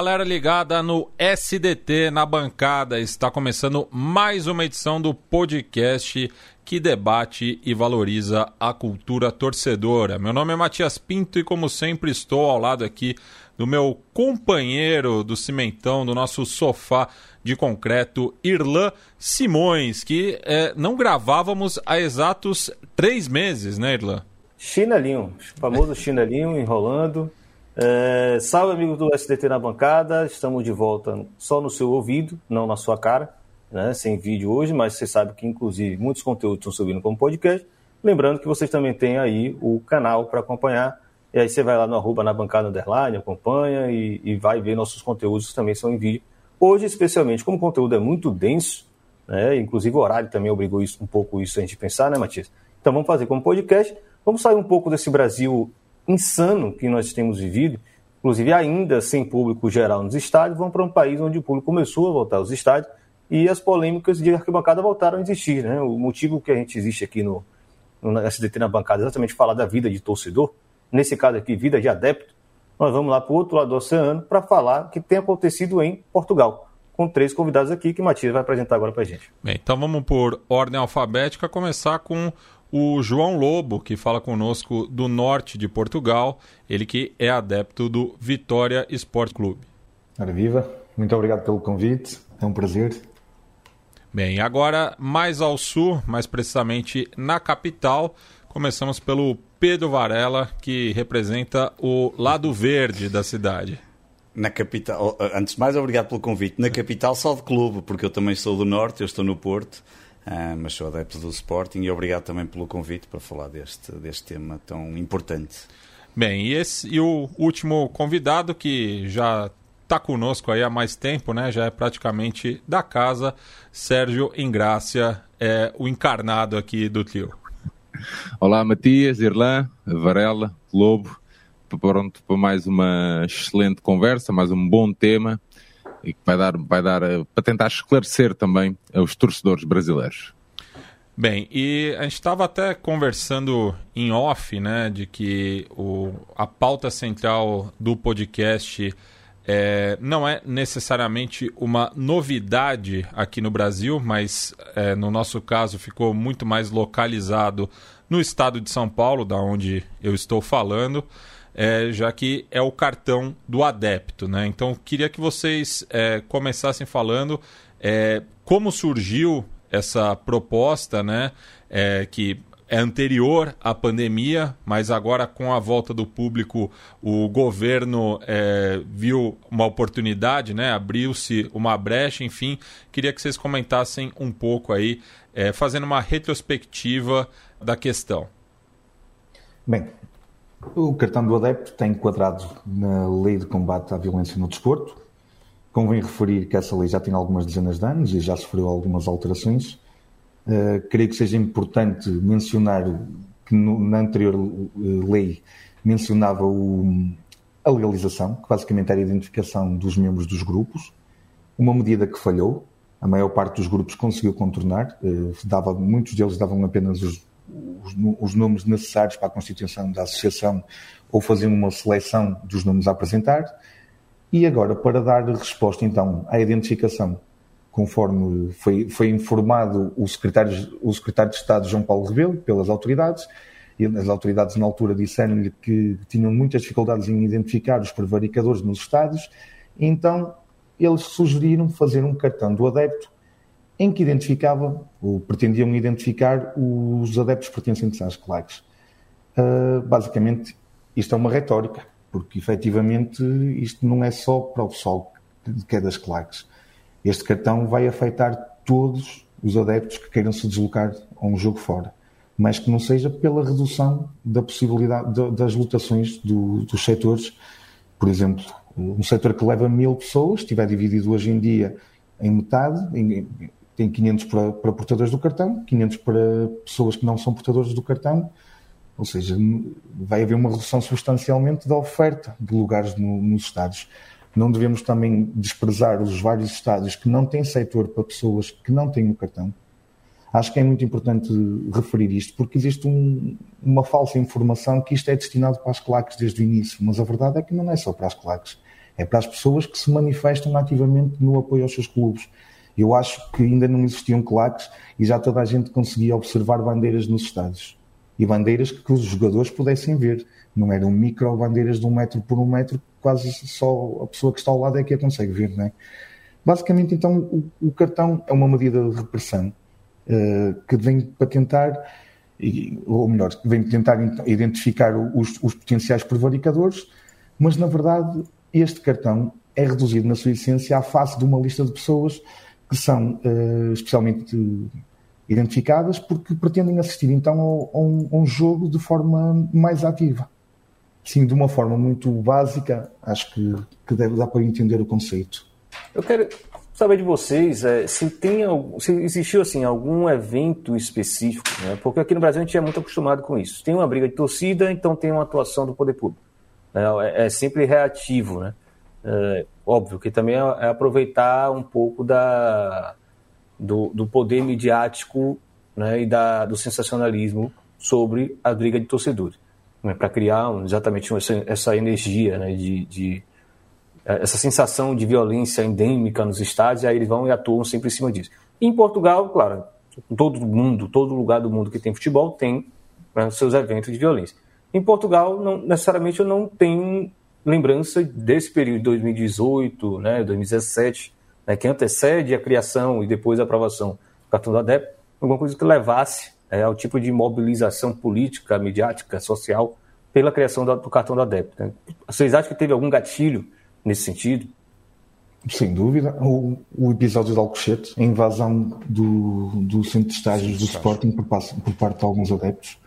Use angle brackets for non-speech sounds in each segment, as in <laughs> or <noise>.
Galera ligada no SDT na bancada. Está começando mais uma edição do podcast que debate e valoriza a cultura torcedora. Meu nome é Matias Pinto e, como sempre, estou ao lado aqui do meu companheiro do cimentão, do nosso sofá de concreto, Irlan Simões, que é, não gravávamos há exatos três meses, né, Irlan? Chinelinho, famoso chinelinho enrolando. É, salve, amigos do SDT na bancada. Estamos de volta só no seu ouvido, não na sua cara, né? sem vídeo hoje, mas você sabe que, inclusive, muitos conteúdos estão subindo como podcast. Lembrando que vocês também têm aí o canal para acompanhar. E aí você vai lá no arroba na bancada underline, acompanha e, e, vai ver nossos conteúdos que também são em vídeo. Hoje, especialmente, como o conteúdo é muito denso, né? inclusive o horário também obrigou isso, um pouco isso a gente pensar, né, Matias? Então vamos fazer como podcast. Vamos sair um pouco desse Brasil insano que nós temos vivido, inclusive ainda sem público geral nos estádios, vão para um país onde o público começou a voltar aos estádios e as polêmicas de arquibancada voltaram a existir. Né? O motivo que a gente existe aqui no, no SDT na bancada é exatamente falar da vida de torcedor, nesse caso aqui, vida de adepto. Nós vamos lá para o outro lado do oceano para falar o que tem acontecido em Portugal com três convidados aqui que Matias vai apresentar agora para a gente. Bem, então vamos por ordem alfabética, começar com o João Lobo, que fala conosco do norte de Portugal, ele que é adepto do Vitória Esporte Clube. Ora viva, muito obrigado pelo convite, é um prazer. Bem, agora mais ao sul, mais precisamente na capital, começamos pelo Pedro Varela, que representa o lado verde da cidade. Na capital, antes de mais, obrigado pelo convite. Na capital, só de clube, porque eu também sou do Norte, eu estou no Porto. Uh, mas sou adepto do Sporting e obrigado também pelo convite para falar deste, deste tema tão importante. Bem, e, esse, e o último convidado que já está conosco aí há mais tempo, né? Já é praticamente da casa, Sérgio Ingrácia, é o encarnado aqui do trio. Olá, Matias, Irlã, Varela, Lobo, pronto para mais uma excelente conversa, mais um bom tema e que vai dar, vai dar eh, para tentar esclarecer também os torcedores brasileiros. Bem, e a gente estava até conversando em off, né, de que o, a pauta central do podcast é, não é necessariamente uma novidade aqui no Brasil, mas é, no nosso caso ficou muito mais localizado no estado de São Paulo, da onde eu estou falando é, já que é o cartão do adepto. Né? Então, queria que vocês é, começassem falando é, como surgiu essa proposta, né? É, que é anterior à pandemia, mas agora com a volta do público, o governo é, viu uma oportunidade, né? abriu-se uma brecha, enfim. Queria que vocês comentassem um pouco aí, é, fazendo uma retrospectiva da questão. Bem, o cartão do adepto tem enquadrado na Lei de Combate à Violência no Desporto. Convém referir que essa lei já tem algumas dezenas de anos e já sofreu algumas alterações. Uh, creio que seja importante mencionar que no, na anterior eh, lei mencionava o, a legalização, que basicamente era a identificação dos membros dos grupos, uma medida que falhou. A maior parte dos grupos conseguiu contornar, uh, dava, muitos deles davam apenas os os, os nomes necessários para a constituição da associação ou faziam uma seleção dos nomes a apresentar. E agora, para dar resposta então à identificação, conforme foi, foi informado o secretário, o secretário de Estado João Paulo Rebelo pelas autoridades, e as autoridades na altura disseram-lhe que tinham muitas dificuldades em identificar os prevaricadores nos estádios, então eles sugeriram fazer um cartão do adepto em que identificavam, ou pretendiam identificar, os adeptos pertencentes às claques. Uh, basicamente, isto é uma retórica, porque efetivamente isto não é só para o pessoal que é das claques. Este cartão vai afetar todos os adeptos que queiram se deslocar a um jogo fora, mas que não seja pela redução da possibilidade de, das lotações do, dos setores. Por exemplo, um setor que leva mil pessoas, estiver dividido hoje em dia em metade, em, tem 500 para, para portadores do cartão, 500 para pessoas que não são portadores do cartão, ou seja, vai haver uma redução substancialmente da oferta de lugares no, nos estádios. Não devemos também desprezar os vários estádios que não têm setor para pessoas que não têm o cartão. Acho que é muito importante referir isto, porque existe um, uma falsa informação que isto é destinado para as claques desde o início, mas a verdade é que não é só para as claques é para as pessoas que se manifestam ativamente no apoio aos seus clubes. Eu acho que ainda não existiam claques e já toda a gente conseguia observar bandeiras nos estádios. E bandeiras que os jogadores pudessem ver. Não eram micro bandeiras de um metro por um metro, quase só a pessoa que está ao lado é que a consegue ver, não é? Basicamente, então, o, o cartão é uma medida de repressão uh, que vem para tentar, ou melhor, vem tentar identificar os, os potenciais prevaricadores, mas na verdade este cartão é reduzido na sua essência à face de uma lista de pessoas que são uh, especialmente identificadas porque pretendem assistir então a, um, a, um, jogo de forma mais ativa. Sim, de uma forma muito básica, acho que, que deve dar para entender o conceito. Eu quero saber de vocês é, se tem se existiu assim algum evento específico, né? porque aqui no Brasil a gente é muito acostumado com isso. Tem uma briga de torcida, então tem uma atuação do poder público. Né? É, é, sempre reativo, né? É, óbvio que também é, é aproveitar um pouco da, do, do poder midiático né, e da, do sensacionalismo sobre a briga de torcedores, né, para criar exatamente essa, essa energia né, de, de é, essa sensação de violência endêmica nos estádios, e aí eles vão e atuam sempre em cima disso. Em Portugal, claro, todo mundo, todo lugar do mundo que tem futebol tem né, seus eventos de violência. Em Portugal, não, necessariamente eu não tenho lembrança desse período de 2018, né, 2017, né, que antecede a criação e depois a aprovação do cartão do adepto, alguma coisa que levasse é, ao tipo de mobilização política, midiática, social, pela criação do, do cartão do adepto. Né? Vocês acham que teve algum gatilho nesse sentido? Sem dúvida. O, o episódio de Alcochete, a invasão do, do centro de estágios do Sporting por, por parte de alguns adeptos,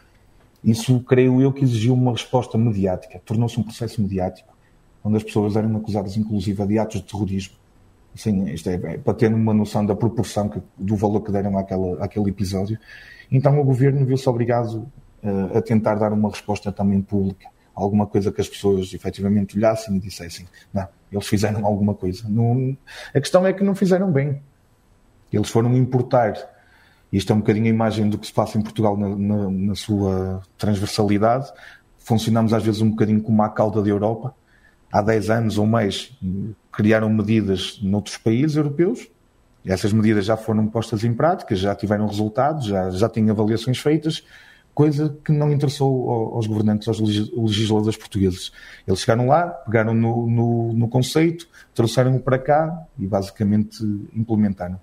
isso creio eu que exigiu uma resposta mediática. Tornou-se um processo mediático, onde as pessoas eram acusadas, inclusive, de atos de terrorismo. Sim, isto é, é para ter uma noção da proporção que, do valor que deram àquela, àquele episódio. Então o governo viu-se obrigado uh, a tentar dar uma resposta também pública alguma coisa que as pessoas efetivamente olhassem e dissessem: não, eles fizeram alguma coisa. Não, a questão é que não fizeram bem. Eles foram importar. Isto é um bocadinho a imagem do que se passa em Portugal na, na, na sua transversalidade. Funcionamos às vezes um bocadinho como a cauda da Europa. Há 10 anos ou mais criaram medidas noutros países europeus. Essas medidas já foram postas em prática, já tiveram resultados, já, já têm avaliações feitas coisa que não interessou aos governantes, aos legisladores portugueses. Eles chegaram lá, pegaram no, no, no conceito, trouxeram-o para cá e basicamente implementaram.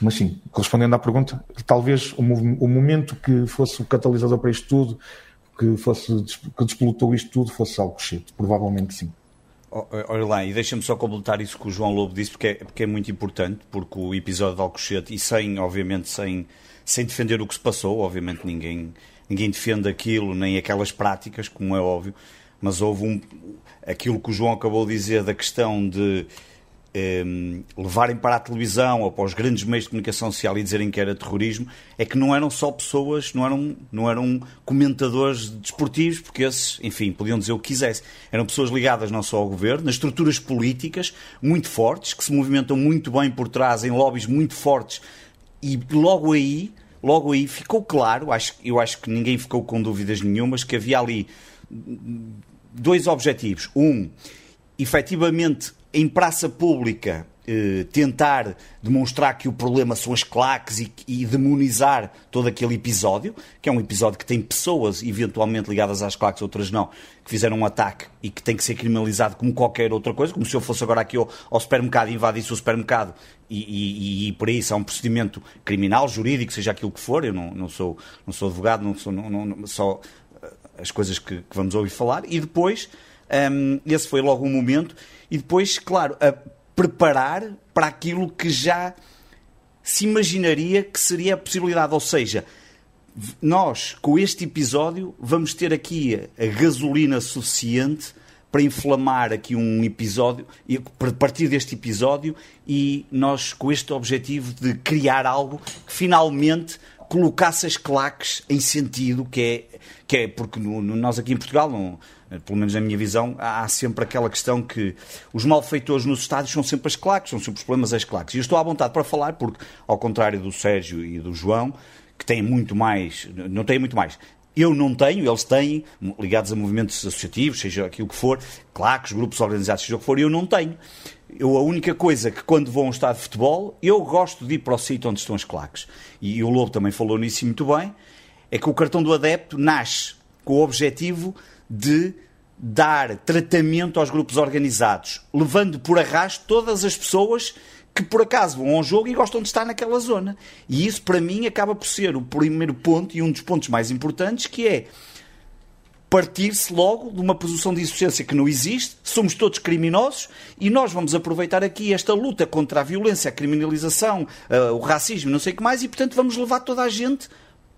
Mas sim, correspondendo à pergunta, talvez o, o momento que fosse o catalisador para isto tudo, que, fosse, que despolutou isto tudo, fosse algo cheio. Provavelmente sim. Olha lá, e deixa-me só completar isso que o João Lobo disse, porque é, porque é muito importante, porque o episódio de Alcochete, e sem, obviamente, sem sem defender o que se passou, obviamente ninguém, ninguém defende aquilo, nem aquelas práticas, como é óbvio, mas houve um, aquilo que o João acabou de dizer da questão de um, levarem para a televisão ou para os grandes meios de comunicação social e dizerem que era terrorismo, é que não eram só pessoas, não eram, não eram comentadores desportivos, porque esses, enfim, podiam dizer o que quisessem. Eram pessoas ligadas não só ao governo, nas estruturas políticas muito fortes, que se movimentam muito bem por trás em lobbies muito fortes e logo aí, logo aí ficou claro, acho, eu acho que ninguém ficou com dúvidas nenhumas, que havia ali dois objetivos. Um, efetivamente, em praça pública, eh, tentar demonstrar que o problema são as claques e, e, demonizar todo aquele episódio, que é um episódio que tem pessoas eventualmente ligadas às claques, outras não, que fizeram um ataque e que tem que ser criminalizado como qualquer outra coisa, como se eu fosse agora aqui ao, ao supermercado e invadisse o supermercado e, e, e, por isso é um procedimento criminal, jurídico, seja aquilo que for. Eu não, não, sou, não sou advogado, não sou não, não, só eh, as coisas que, que, vamos ouvir falar. E depois, um, esse foi logo um momento. E depois, claro, a preparar para aquilo que já se imaginaria que seria a possibilidade. Ou seja, nós, com este episódio, vamos ter aqui a gasolina suficiente para inflamar aqui um episódio, a partir deste episódio, e nós com este objetivo de criar algo que finalmente colocasse as claques em sentido, que é, que é porque no, no, nós aqui em Portugal, não, pelo menos na minha visão, há sempre aquela questão que os malfeitores nos estádios são sempre as claques, são sempre os problemas as claques. E eu estou à vontade para falar, porque, ao contrário do Sérgio e do João, que têm muito mais, não têm muito mais, Eu não tenho, eles têm, ligados a movimentos associativos, seja aquilo que for, claques, grupos organizados, seja o que for, eu não tenho. Eu, a única coisa que quando vou a um estádio de futebol, eu gosto de ir para o sítio onde estão as claques. E, e o Lobo também falou nisso muito bem, é que o cartão do adepto nasce com o objetivo de dar tratamento aos grupos organizados, levando por arrasto todas as pessoas que por acaso vão ao jogo e gostam de estar naquela zona. E isso, para mim, acaba por ser o primeiro ponto e um dos pontos mais importantes, que é partir-se logo de uma posição de insuficiência que não existe, somos todos criminosos e nós vamos aproveitar aqui esta luta contra a violência, a criminalização, uh, o racismo, não sei o que mais, e portanto vamos levar toda a gente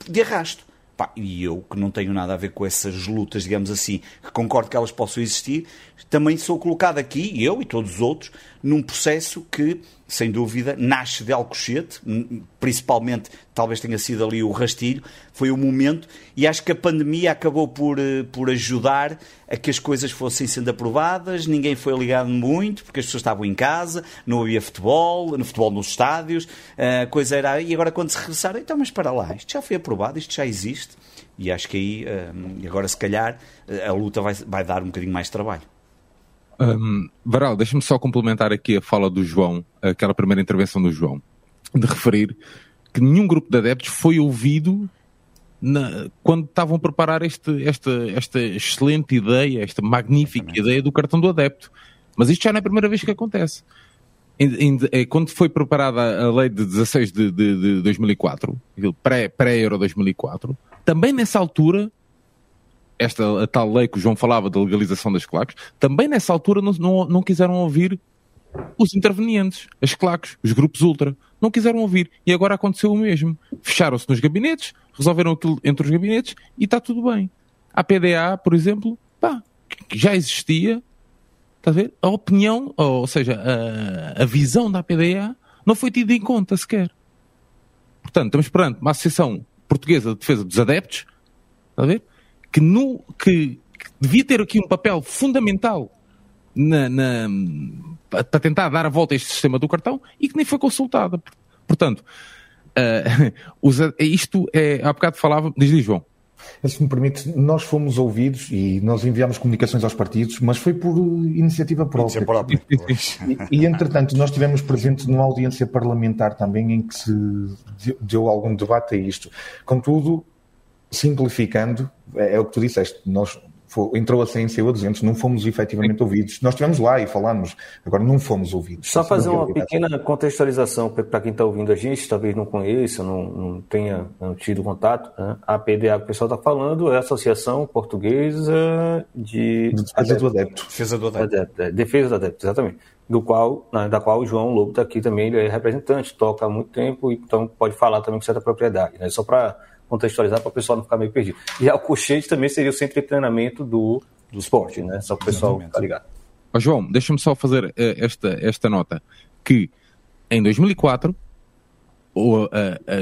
de arrasto. Pá, e eu, que não tenho nada a ver com essas lutas, digamos assim, que concordo que elas possam existir, também sou colocado aqui, eu e todos os outros, num processo que, sem dúvida, nasce de Alcochete, principalmente, talvez tenha sido ali o rastilho, foi o momento, e acho que a pandemia acabou por, eh, por ajudar a que as coisas fossem sendo aprovadas, ninguém foi ligado muito, porque as pessoas estavam em casa, não havia futebol, no futebol nos estádios, a coisa era, e agora quando se regressaram, então, mas para lá, isto já foi aprovado, isto já existe, e acho que aí, eh, agora se calhar, eh, a luta vai, vai dar um bocadinho mais trabalho. Um, Varal, deixa-me só complementar aqui a fala do João, aquela primeira intervenção do João, de referir que nenhum grupo de adeptos foi ouvido na, quando estavam a preparar este, esta, esta excelente ideia, esta magnífica ideia do cartão do adepto. Mas isto já não é a primeira vez que acontece. É, quando foi preparada a lei de 16 de, de, de 2004, pré-Euro 2004, também nessa altura esta tal lei que o João falava da legalização das claques, também nessa altura não, não, não quiseram ouvir os intervenientes, as claques, os grupos ultra. Não quiseram ouvir. E agora aconteceu o mesmo. Fecharam-se nos gabinetes, resolveram aquilo entre os gabinetes e está tudo bem. A PDA, por exemplo, pá, já existia, está a ver? A opinião, ou seja, a, a visão da PDA não foi tida em conta sequer. Portanto, estamos perante uma associação portuguesa de defesa dos adeptos, está a ver? Que, no, que, que devia ter aqui um papel fundamental na, na, para tentar dar a volta a este sistema do cartão e que nem foi consultada. Portanto, <laughs> uh, isto é. Há bocado falava. Diz, diz João. Se me permite, nós fomos ouvidos e nós enviámos comunicações aos partidos, mas foi por iniciativa própria. própria. E, e, entretanto, nós estivemos presentes numa audiência parlamentar também em que se deu algum debate a isto. Contudo, simplificando, é, é, o que tu disseste, nós foi, entrou a 100, saiu a 200, não fomos efetivamente ouvidos. Nós estivemos lá e falamos, agora não fomos ouvidos. Só fazer uma pequena contextualização para quem está ouvindo a gente, talvez não conheça, não, não tenha não tido contato. Né? A PDA que o pessoal está falando é a Associação Portuguesa de... de Defesa do Adepto. Defesa do Adepto. É, defesa do Adepto, exatamente. Do qual, da qual o João Lobo está aqui também, ele é representante, toca há muito tempo, então pode falar também com certa propriedade. Né? Só para contextualizar para o pessoal não ficar meio perdido. E a Cochete também seria o centro de treinamento do, do esporte, né? Só para o pessoal ficar ligado. Oh, João, deixa-me só fazer uh, esta, esta nota, que em 2004 o, uh,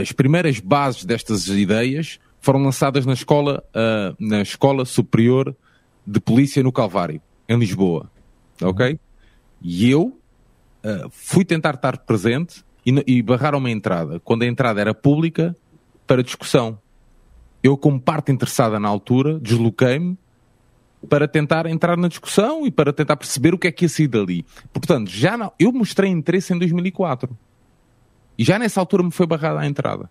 as primeiras bases destas ideias foram lançadas na escola, uh, na escola Superior de Polícia no Calvário, em Lisboa, ok? E eu fui tentar estar presente e, e barraram uma entrada. Quando a entrada era pública, para discussão. Eu, como parte interessada na altura, desloquei-me para tentar entrar na discussão e para tentar perceber o que é que ia sair dali. Portanto, já não, eu mostrei interesse em 2004. E já nessa altura me foi barrada a entrada.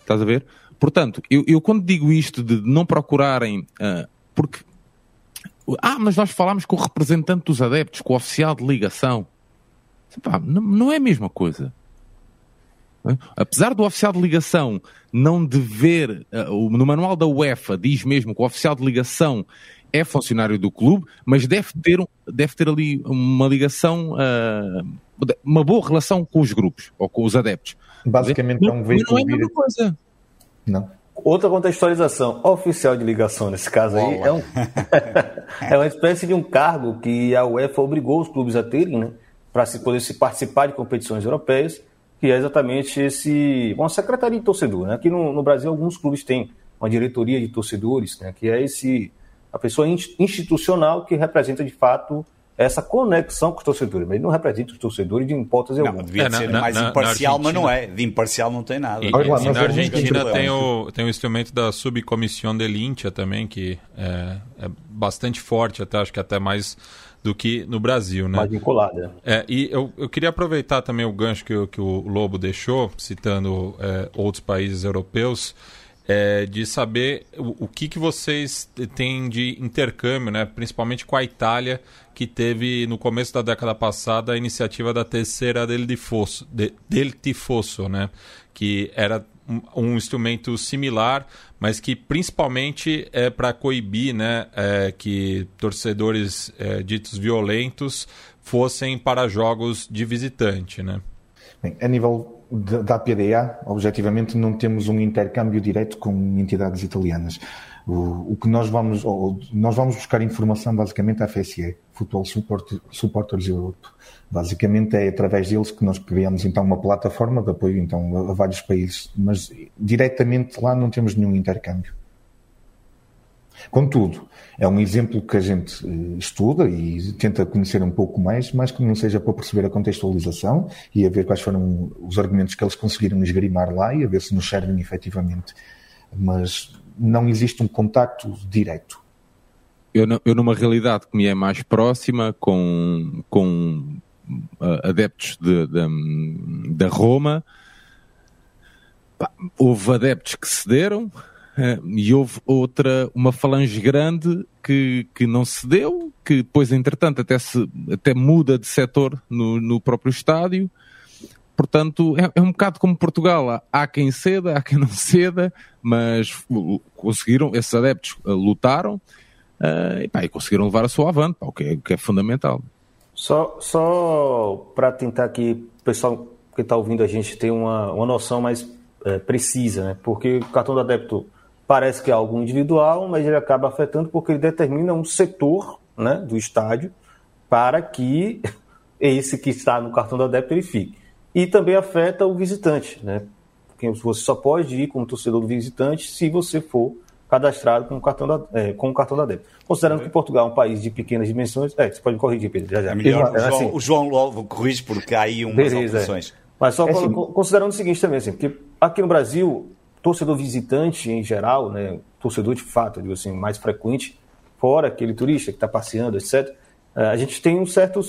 Estás a ver? Portanto, eu, eu quando digo isto de não procurarem. Uh, porque. Ah, mas nós falámos com o representante dos adeptos, com o oficial de ligação. Pá, não, não é a mesma coisa. Apesar do oficial de ligação não dever, uh, no manual da UEFA diz mesmo que o oficial de ligação é funcionário do clube, mas deve ter, deve ter ali uma ligação, uh, uma boa relação com os grupos ou com os adeptos. Basicamente é um veículo. Não é a mesma coisa. Não. Outra contextualização, oficial de ligação nesse caso aí, é, um, <laughs> é uma espécie de um cargo que a UEFA obrigou os clubes a terem, né, para se poder se participar de competições europeias que é exatamente esse, uma secretaria de torcedor. Né? Aqui no, no, Brasil, alguns clubes têm uma diretoria de torcedores, né? que é esse a pessoa institucional que representa de fato essa conexão com os torcedores, mas ele não representa os torcedores de hipótese não, alguma. Devia É, ser na- mais na- imparcial, na mas não é. De imparcial não tem nada. E, Olha lá, e na Argentina tem o, tem o instrumento da subcomissão de Lintia também, que é, é bastante forte, até acho que até mais do que no Brasil, né? Mais vinculada. É, e eu, eu queria aproveitar também o gancho que, o- que o Lobo deixou, citando é, outros países europeus, é, de saber o, o que, que vocês têm de intercâmbio, né? principalmente com a Itália, que teve no começo da década passada a iniciativa da terceira del tifoso, de, del tifoso né? que era um, um instrumento similar, mas que principalmente é para coibir né, é, que torcedores é, ditos violentos fossem para jogos de visitante. Né? Bem, a nível da PDA, objetivamente, não temos um intercâmbio direto com entidades italianas. O, o que nós vamos, ou, nós vamos buscar informação basicamente à FSE, Football Support, Supporters Europe. Basicamente é através deles que nós criamos então uma plataforma de apoio então, a, a vários países, mas diretamente lá não temos nenhum intercâmbio. Contudo, é um exemplo que a gente eh, estuda e tenta conhecer um pouco mais, mas que não seja para perceber a contextualização e a ver quais foram os argumentos que eles conseguiram esgrimar lá e a ver se nos servem efetivamente. Mas não existe um contacto direto. eu, eu numa realidade que me é mais próxima com, com ah, adeptos de, de- da Roma, houve adeptos que cederam eh, e houve outra, uma falange grande que, que não cedeu, que depois, entretanto, até, se, até muda de setor no, no próprio estádio. Portanto, é, é um bocado como Portugal. Há- quem ceda, há quem não <laughs> ceda, mas conseguiram, esses adeptos uh, lutaram uh, e, pá, e conseguiram levar a sua avante, pá, o, que é, o que é fundamental. Só, só para tentar que o pessoal que está ouvindo a gente ter uma, uma noção mais é, precisa, né? Porque o cartão do adepto parece que é algo individual, mas ele acaba afetando porque ele determina um setor né, do estádio para que <laughs> esse que está no cartão do adepto ele fique. E também afeta o visitante, né? Porque você só pode ir como torcedor do visitante se você for cadastrado com o cartão da, é, com o cartão da débito. Considerando que Portugal é um país de pequenas dimensões, é, você pode me corrigir, Pedro, já já. É melhor o É João, assim, o João logo corrige porque há aí umas Beleza, é. alterações. Mas só É assim- co- considerando o seguinte também, assim, porque aqui no Brasil, torcedor visitante em geral, né, torcedor de fato, digo assim, mais frequente, fora aquele turista que está passeando, etc., a gente tem um certo,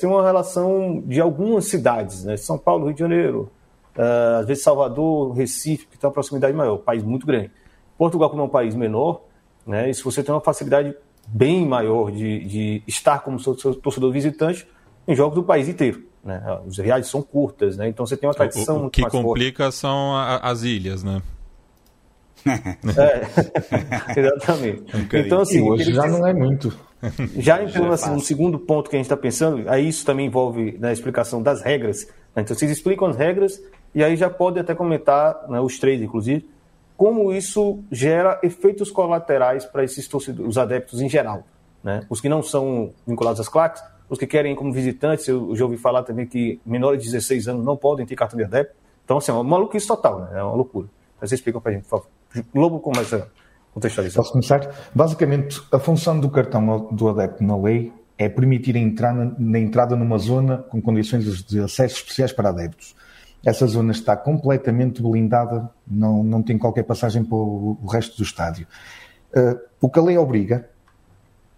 tem uma relação de algumas cidades, né, São Paulo, Rio de Janeiro, eh, às vezes Salvador, Recife, que tem uma proximidade maior, um país muito grande. Portugal, como é um país menor, né, isso você tem uma facilidade bem maior de, de estar como seu- seu torcedor visitante em jogos do país inteiro. Né? Os viagens são curtas, né? então você tem uma tradição O, o muito que mais forte. complica são a- as ilhas, né? É, <laughs> exatamente. então, assim, e hoje já não é muito. já entrando assim, no segundo ponto que a gente está pensando, aí isso também envolve na explicação das regras. né? Então, vocês explicam as regras e aí já pode até comentar, né, os três, inclusive, como isso gera efeitos colaterais para esses torcedores, os adeptos em geral. Né? Os que não são vinculados às claques, os que querem ir como visitantes, eu já ouvi falar também que menores de 16 anos não podem ter cartão de adepto. Então, assim, é uma maluquice total, né? é uma loucura. Mas vocês explicam para a gente, por favor. Lobo começa a contextualizar. Posso começar? Basicamente, a função do cartão do adepto na lei é permitir a entrada, na entrada numa zona com condições de acesso especiais para adeptos. Essa zona está completamente blindada, não, não tem qualquer passagem para o, o resto do estádio. Uh, o que a lei obriga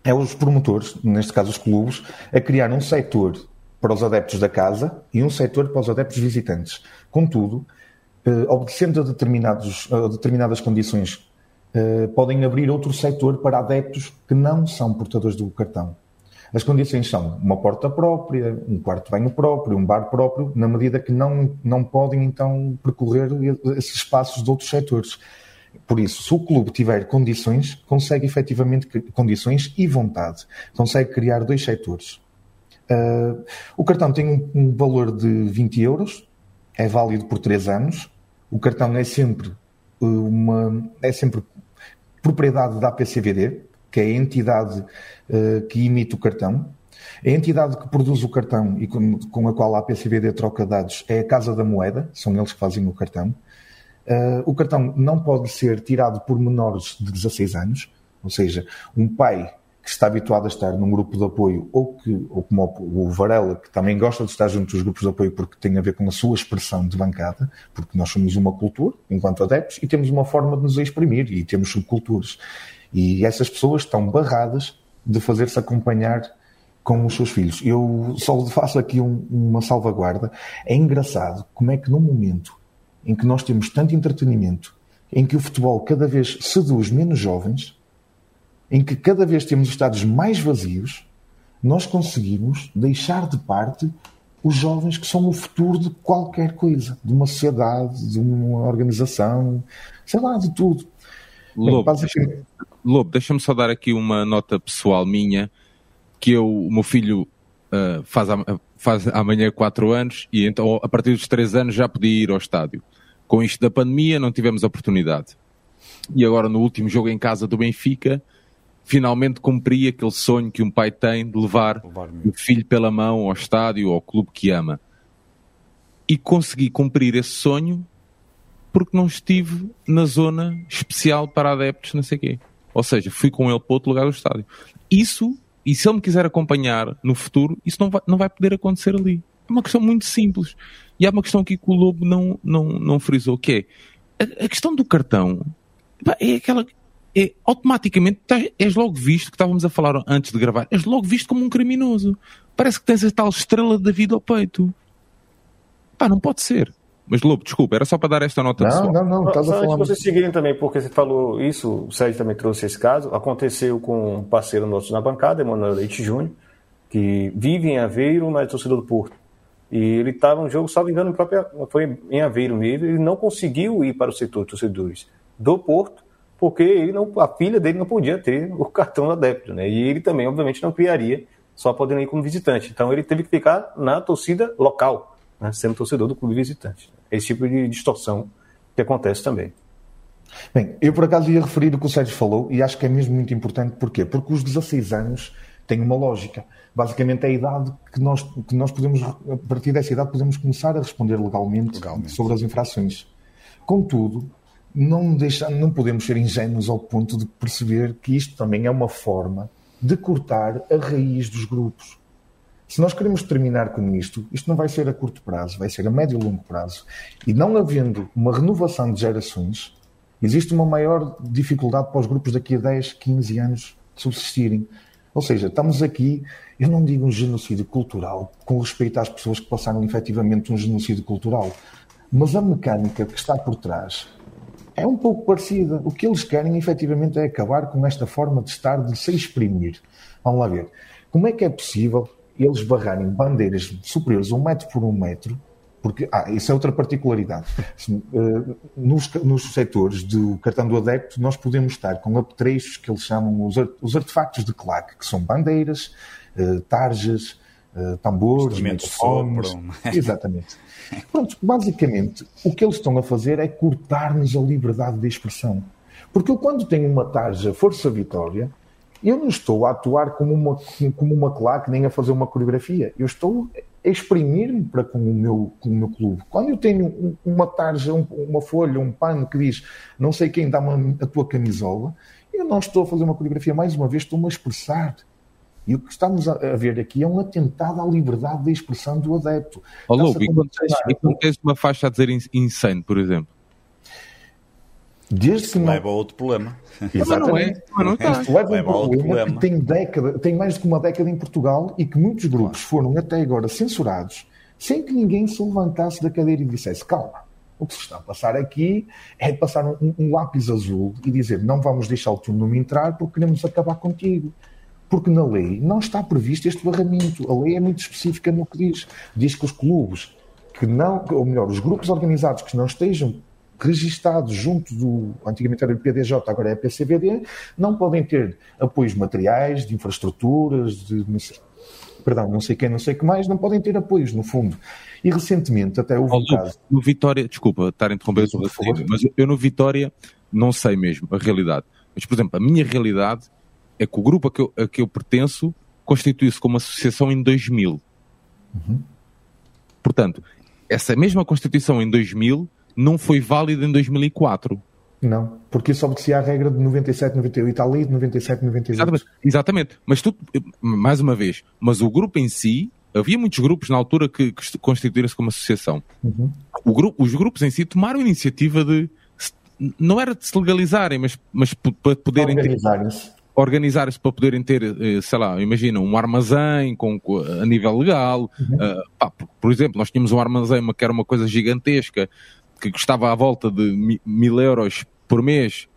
é os promotores, neste caso os clubes, a criar um setor para os adeptos da casa e um setor para os adeptos visitantes. Contudo, obedecendo a, determinados, a determinadas condições Uh, podem abrir outro setor para adeptos que não são portadores do cartão. As condições são uma porta própria, um quarto de banho próprio, um bar próprio, na medida que não, não podem então percorrer esses espaços de outros setores. Por isso, se o clube tiver condições, consegue efetivamente condições e vontade, consegue criar dois setores. Uh, o cartão tem um, um valor de 20 euros, é válido por 3 anos. O cartão é sempre uma é sempre propriedade da APCVD, que é a entidade uh, que emite o cartão. A entidade que produz o cartão e com, com, a qual a APCVD troca dados é a Casa da Moeda, são eles que fazem o cartão. Uh, o cartão não pode ser tirado por menores de 16 anos, ou seja, um pai que está habituado a estar num grupo de apoio, ou, que, ou como o Varela, que também gosta de estar junto dos grupos de apoio porque tem a ver com a sua expressão de bancada, porque nós somos uma cultura, enquanto adeptos, e temos uma forma de nos exprimir, e temos subculturas. E essas pessoas estão barradas de fazer-se acompanhar com os seus filhos. Eu só faço aqui um, uma salvaguarda. É engraçado como é que num momento em que nós temos tanto entretenimento, em que o futebol cada vez seduz menos jovens, em que cada vez temos estados mais vazios, nós conseguimos deixar de parte os jovens que são o futuro de qualquer coisa, de uma sociedade, de uma organização, sei lá, de tudo. Lobo. Lobo deixa-me só dar aqui uma nota pessoal minha, que eu, o meu filho uh, faz, faz amanhã 4 anos e então a partir dos 3 anos já podia ir ao estádio. Com isto da pandemia não tivemos oportunidade. E agora no último jogo em casa do Benfica, finalmente cumpri aquele sonho que um pai tem de levar o filho pela mão ao estádio, ao clube que ama. E consegui cumprir esse sonho porque não estive na zona especial para adeptos, não sei quê. Ou seja, fui com ele para outro lugar do estádio. Isso, e se ele me quiser acompanhar no futuro, isso não vai, não vai poder acontecer ali. É uma questão muito simples. E há uma questão aqui que o Lobo não, não, não frisou, que é a, a questão do cartão. É aquela. É, automaticamente és logo visto, que estávamos a falar antes de gravar, és logo visto como um criminoso. Parece que tens a tal estrela da vida ao peito. Pá, não pode ser. Mas Lobo, desculpa, era só para dar esta nota não, pessoal. Não, não, não. Estás a falar... vocês seguirem também, porque você falou isso, o Sérgio também trouxe esse caso, aconteceu com um parceiro nosso na bancada, Emanuel Leite Júnior, que vive em Aveiro, mas é torcedor do Porto. E ele estava no jogo, salvo engano, própria, foi em Aveiro mesmo, ele não conseguiu ir para o setor de torcedores do Porto, porque ele não, a filha dele não podia ter o cartão adepto, né? E ele também, obviamente, não criaria, só podendo ir como visitante. Então ele teve que ficar na torcida local, né, sendo torcedor do clube visitante. Esse tipo de distorção que acontece também. Bem, eu por acaso ia referir o que o Sérgio falou e acho que é mesmo muito importante. Porquê? Porque os 16 anos têm uma lógica. Basicamente é a idade que nós, que nós podemos, a partir dessa idade, podemos começar a responder legalmente, legalmente. sobre as infrações. Contudo, não, deixa, não podemos ser ingênuos ao ponto de perceber que isto também é uma forma de cortar a raiz dos grupos. Se nós queremos terminar com isto, isto não vai ser a curto prazo, vai ser a médio e longo prazo. E não havendo uma renovação de gerações, existe uma maior dificuldade para os grupos daqui a 10, 15 anos subsistirem. Ou seja, estamos aqui, eu não digo um genocídio cultural, com respeito às pessoas que passaram efetivamente um genocídio cultural, mas a mecânica que está por trás é um pouco parecida. O que eles querem efetivamente é acabar com esta forma de estar, de se exprimir. Vamos lá ver. Como é que é possível eles barrarem bandeiras superiores a um metro por um metro, porque ah, isso é outra particularidade. Eh, nos, nos setores do cartão do adepto, nós podemos estar com apetrechos que eles chamam os, os artefactos de claque, que são bandeiras, eh, tarjas, eh, tambores, microfones. Exatamente. Pronto, basicamente, o que eles estão a fazer é cortar-nos a liberdade de expressão. Porque eu, quando tenho uma tarja Força Vitória, eu não estou a atuar como uma, como uma claque nem a fazer uma coreografia. Eu estou a exprimir-me para com o, meu, com o meu clube. Quando eu tenho uma tarja, uma folha, um pano que diz não sei quem dá-me a tua camisola, eu não estou a fazer uma coreografia. Mais uma vez, estou-me a expressar. E o que estamos a ver aqui é um atentado à liberdade de expressão do adepto. Oh, Lobo, e quando tens uma faixa a dizer insane, por exemplo? Desde que não... leva a outro problema. Exatamente. Mas não é, mas não está. leva, leva a um problema, problema, que tem, década, tem mais do que uma década em Portugal e que muitos grupos foram até agora censurados sem que ninguém se levantasse da cadeira e dissesse calma, o que se está a passar aqui é passar um, um lápis azul e dizer não vamos deixar o teu nome entrar porque queremos acabar contigo. Porque na lei não está previsto este barramento. A lei é muito específica no que diz. Diz que os clubes que não, ou melhor, os grupos organizados que não estejam registados junto do, antigamente era o PDJ, agora é a PCVD, não podem ter apoios materiais, de infraestruturas, de perdão, não sei quem, não sei que mais, não podem ter apoios, no fundo. E recentemente até houve um caso... No Vitória, desculpa estar a interromper, mas eu no Vitória não sei mesmo a realidade. Mas, por exemplo, a minha realidade é que o grupo a que eu, a que eu pertenço constituiu-se como associação em 2000. Uhum. Portanto, essa mesma constituição em 2000 não foi válida em 2004. Não, porque isso obedecia à regra de 97, 98 ali, de 97, 98. Exatamente, exatamente. Mas tu, mais uma vez, mas o grupo em si, havia muitos grupos na altura que, que constituíram-se como associação. Uhum. Grupo, os grupos em si tomaram a iniciativa de, não era de se legalizarem, mas, mas para poderem organizarem-se. Organizar-se para poderem ter, eh, sei lá, imagina, um armazém com, a nível legal. Uhum. Uh, pá, por, exemplo, nós tínhamos um armazém que era uma coisa gigantesca, que custava à volta de mil euros por mês.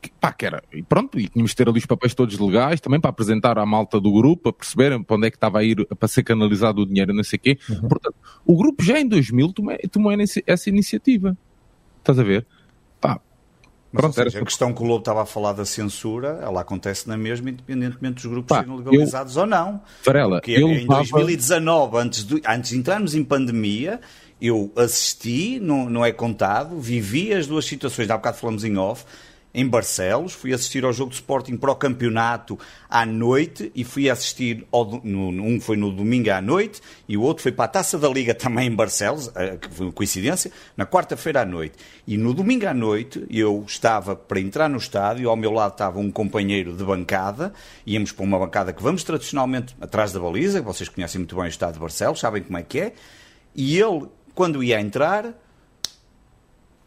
Que, pá, que era, e pronto, e tínhamos de ter ali os papéis todos legais também para apresentar à malta do grupo, para perceberem para onde é que estava a ir para ser canalizado o dinheiro, não sei o quê. Uhum. Portanto, o grupo já em 2000 tomou, tomou essa iniciativa. Estás a ver? Pá, mas, Pronto, seja, a questão que o Lobo estava a falar da censura, ela acontece na mesma, independentemente dos grupos Pá, serem legalizados eu, ou não. Varela, Porque eu em 2019, antes de, antes de entrarmos em pandemia, eu assisti, não, não é contado, vivi as duas situações, há bocado falamos em off, em Barcelos, fui assistir ao jogo de Sporting para o campeonato à noite e fui assistir, ao, no, um foi no domingo à noite e o outro foi para a Taça da Liga <laughs> também em Barcelos, eh, que foi uma coincidência, na quarta-feira à noite. E no domingo à noite eu estava para entrar no estádio, ao meu lado estava um companheiro de bancada, íamos para uma bancada que vamos tradicionalmente atrás da baliza, vocês conhecem muito bem o estado de Barcelos, sabem como é que é, e ele quando ia entrar,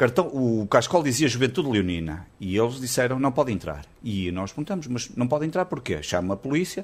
cartão, o Cascol dizia Juventude Leonina. E eles disseram, não pode entrar. E nós perguntamos, mas não pode entrar porquê? Chama a polícia.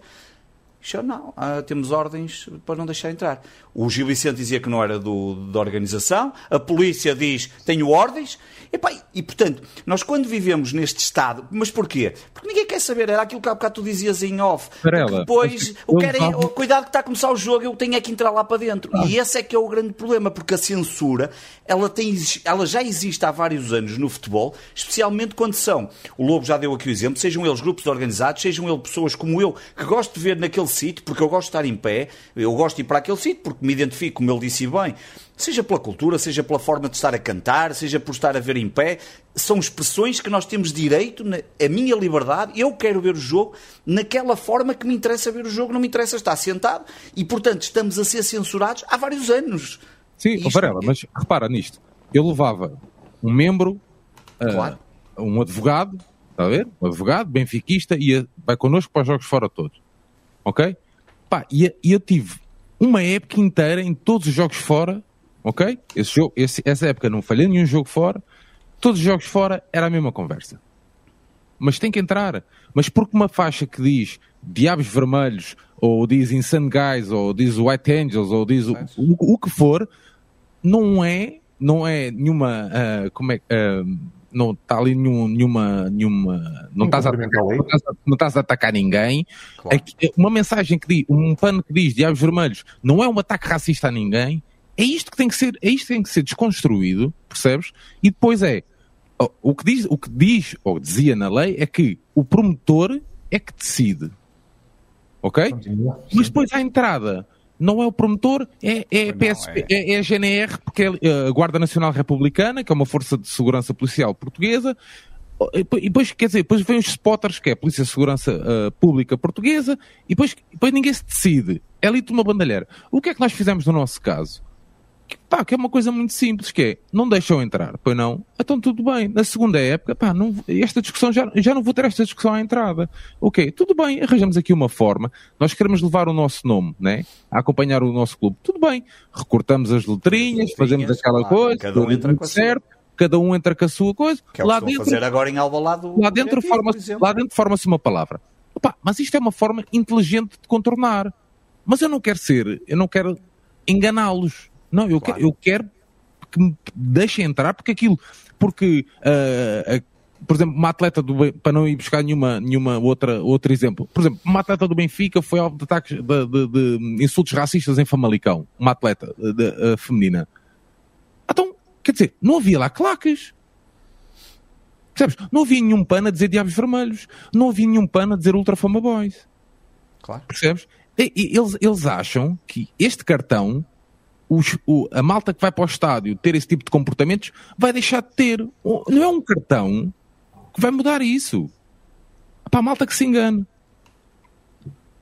Disse, não, ah, temos ordens para não deixar entrar. O Gil Vicente dizia que não era do, da organização. A polícia diz, tenho ordens. E, e, portanto, nós quando vivemos neste estado, mas porquê? Porque ninguém quer saber, era aquilo que há bocado tu dizias em off. Ela, depois, o querem, é, o, cuidado que está a começar o jogo, eu tenho é que entrar lá para dentro. Ah. E esse é que é o grande problema, porque a censura, ela, tem, ela já existe há vários anos no futebol, especialmente quando são, o Lobo já deu aqui o exemplo, sejam eles grupos organizados, sejam eles pessoas como eu, que gosto de ver naquele sítio, porque eu gosto de estar em pé, eu gosto de ir para aquele sítio, porque me identifico, como ele disse bem, seja pela cultura, seja pela forma de estar a cantar, seja por estar a ver em pé, são expressões que nós temos direito, a minha liberdade, eu quero ver o jogo naquela forma que me interessa ver o jogo, não me interessa estar sentado e, portanto, estamos a ser censurados há vários anos. Sim, Isto... Varela, mas repara nisto, eu levava um membro, ah, claro. uh, um advogado, está a ver? Um advogado, benfiquista, e vai connosco para os jogos fora todos, ok? Pá, e eu tive uma época inteira em todos os jogos fora ok? Esse jogo, esse, essa época não falhei nenhum jogo fora, todos os jogos fora era a mesma conversa. Mas tem que entrar. Mas porque uma faixa que diz Diabos Vermelhos, ou diz Insane Guys, ou diz White Angels, ou diz o, o, o que for, não é, não é nenhuma, uh, como é, uh, não está ali nenhum, nenhuma, nenhuma, não estás, a, não estás a atacar ninguém. Claro. É uma mensagem que diz, um pano que diz Diabos Vermelhos, não é um ataque racista a ninguém, é isto que tem que ser, é isto que tem que ser desconstruído, percebes? E depois é, o que diz, o que diz ou dizia na lei é que o promotor é que decide. Ok? Mas depois à entrada não é o promotor, é, é, PSP, é. é, é a GNR, porque é a Guarda Nacional Republicana, que é uma força de segurança policial portuguesa, e depois, quer dizer, depois vem os spotters, que é a Polícia de Segurança uh, Pública Portuguesa, e depois, depois ninguém se decide. É ali de uma bandalheira. O que é que nós fizemos no nosso caso? Que, pá, que é uma coisa muito simples, que é, não deixam entrar, pois não? Então tudo bem. Na segunda época, pá, não, esta discussão, já, já não vou ter esta discussão à entrada. Ok, tudo bem, arranjamos aqui uma forma, nós queremos levar o nosso nome, né? A acompanhar o nosso clube. Tudo bem, recortamos as letrinhas, fazemos aquela claro, coisa, cada um entra com certo. Sua. Cada um entra com a sua coisa. Que é o lá dentro, fazer agora em Alvalade. Lá dentro forma-se lá dentro forma-se uma palavra. Opa, mas isto é uma forma inteligente de contornar. Mas eu não quero ser, eu não quero enganá-los. Não, eu, claro. que, eu quero que me deixem entrar, porque aquilo, porque, uh, por exemplo, uma atleta do para não ir buscar nenhuma, nenhuma outra, outro exemplo, por exemplo, uma atleta do Benfica foi alvo de ataques de, de, de insultos racistas em Famalicão, uma atleta de, uh, feminina. Então, quer dizer, não havia lá claques. Percebes? Não havia nenhum pano a dizer Diabos Vermelhos. Não havia nenhum pano a dizer Ultra Fama Boys. Claro. Percebes? E, e, eles, eles acham que este cartão os, o, a malta que vai para o estádio ter esse tipo de comportamentos vai deixar de ter. Não é um cartão que vai mudar isso. Para a malta que se engane.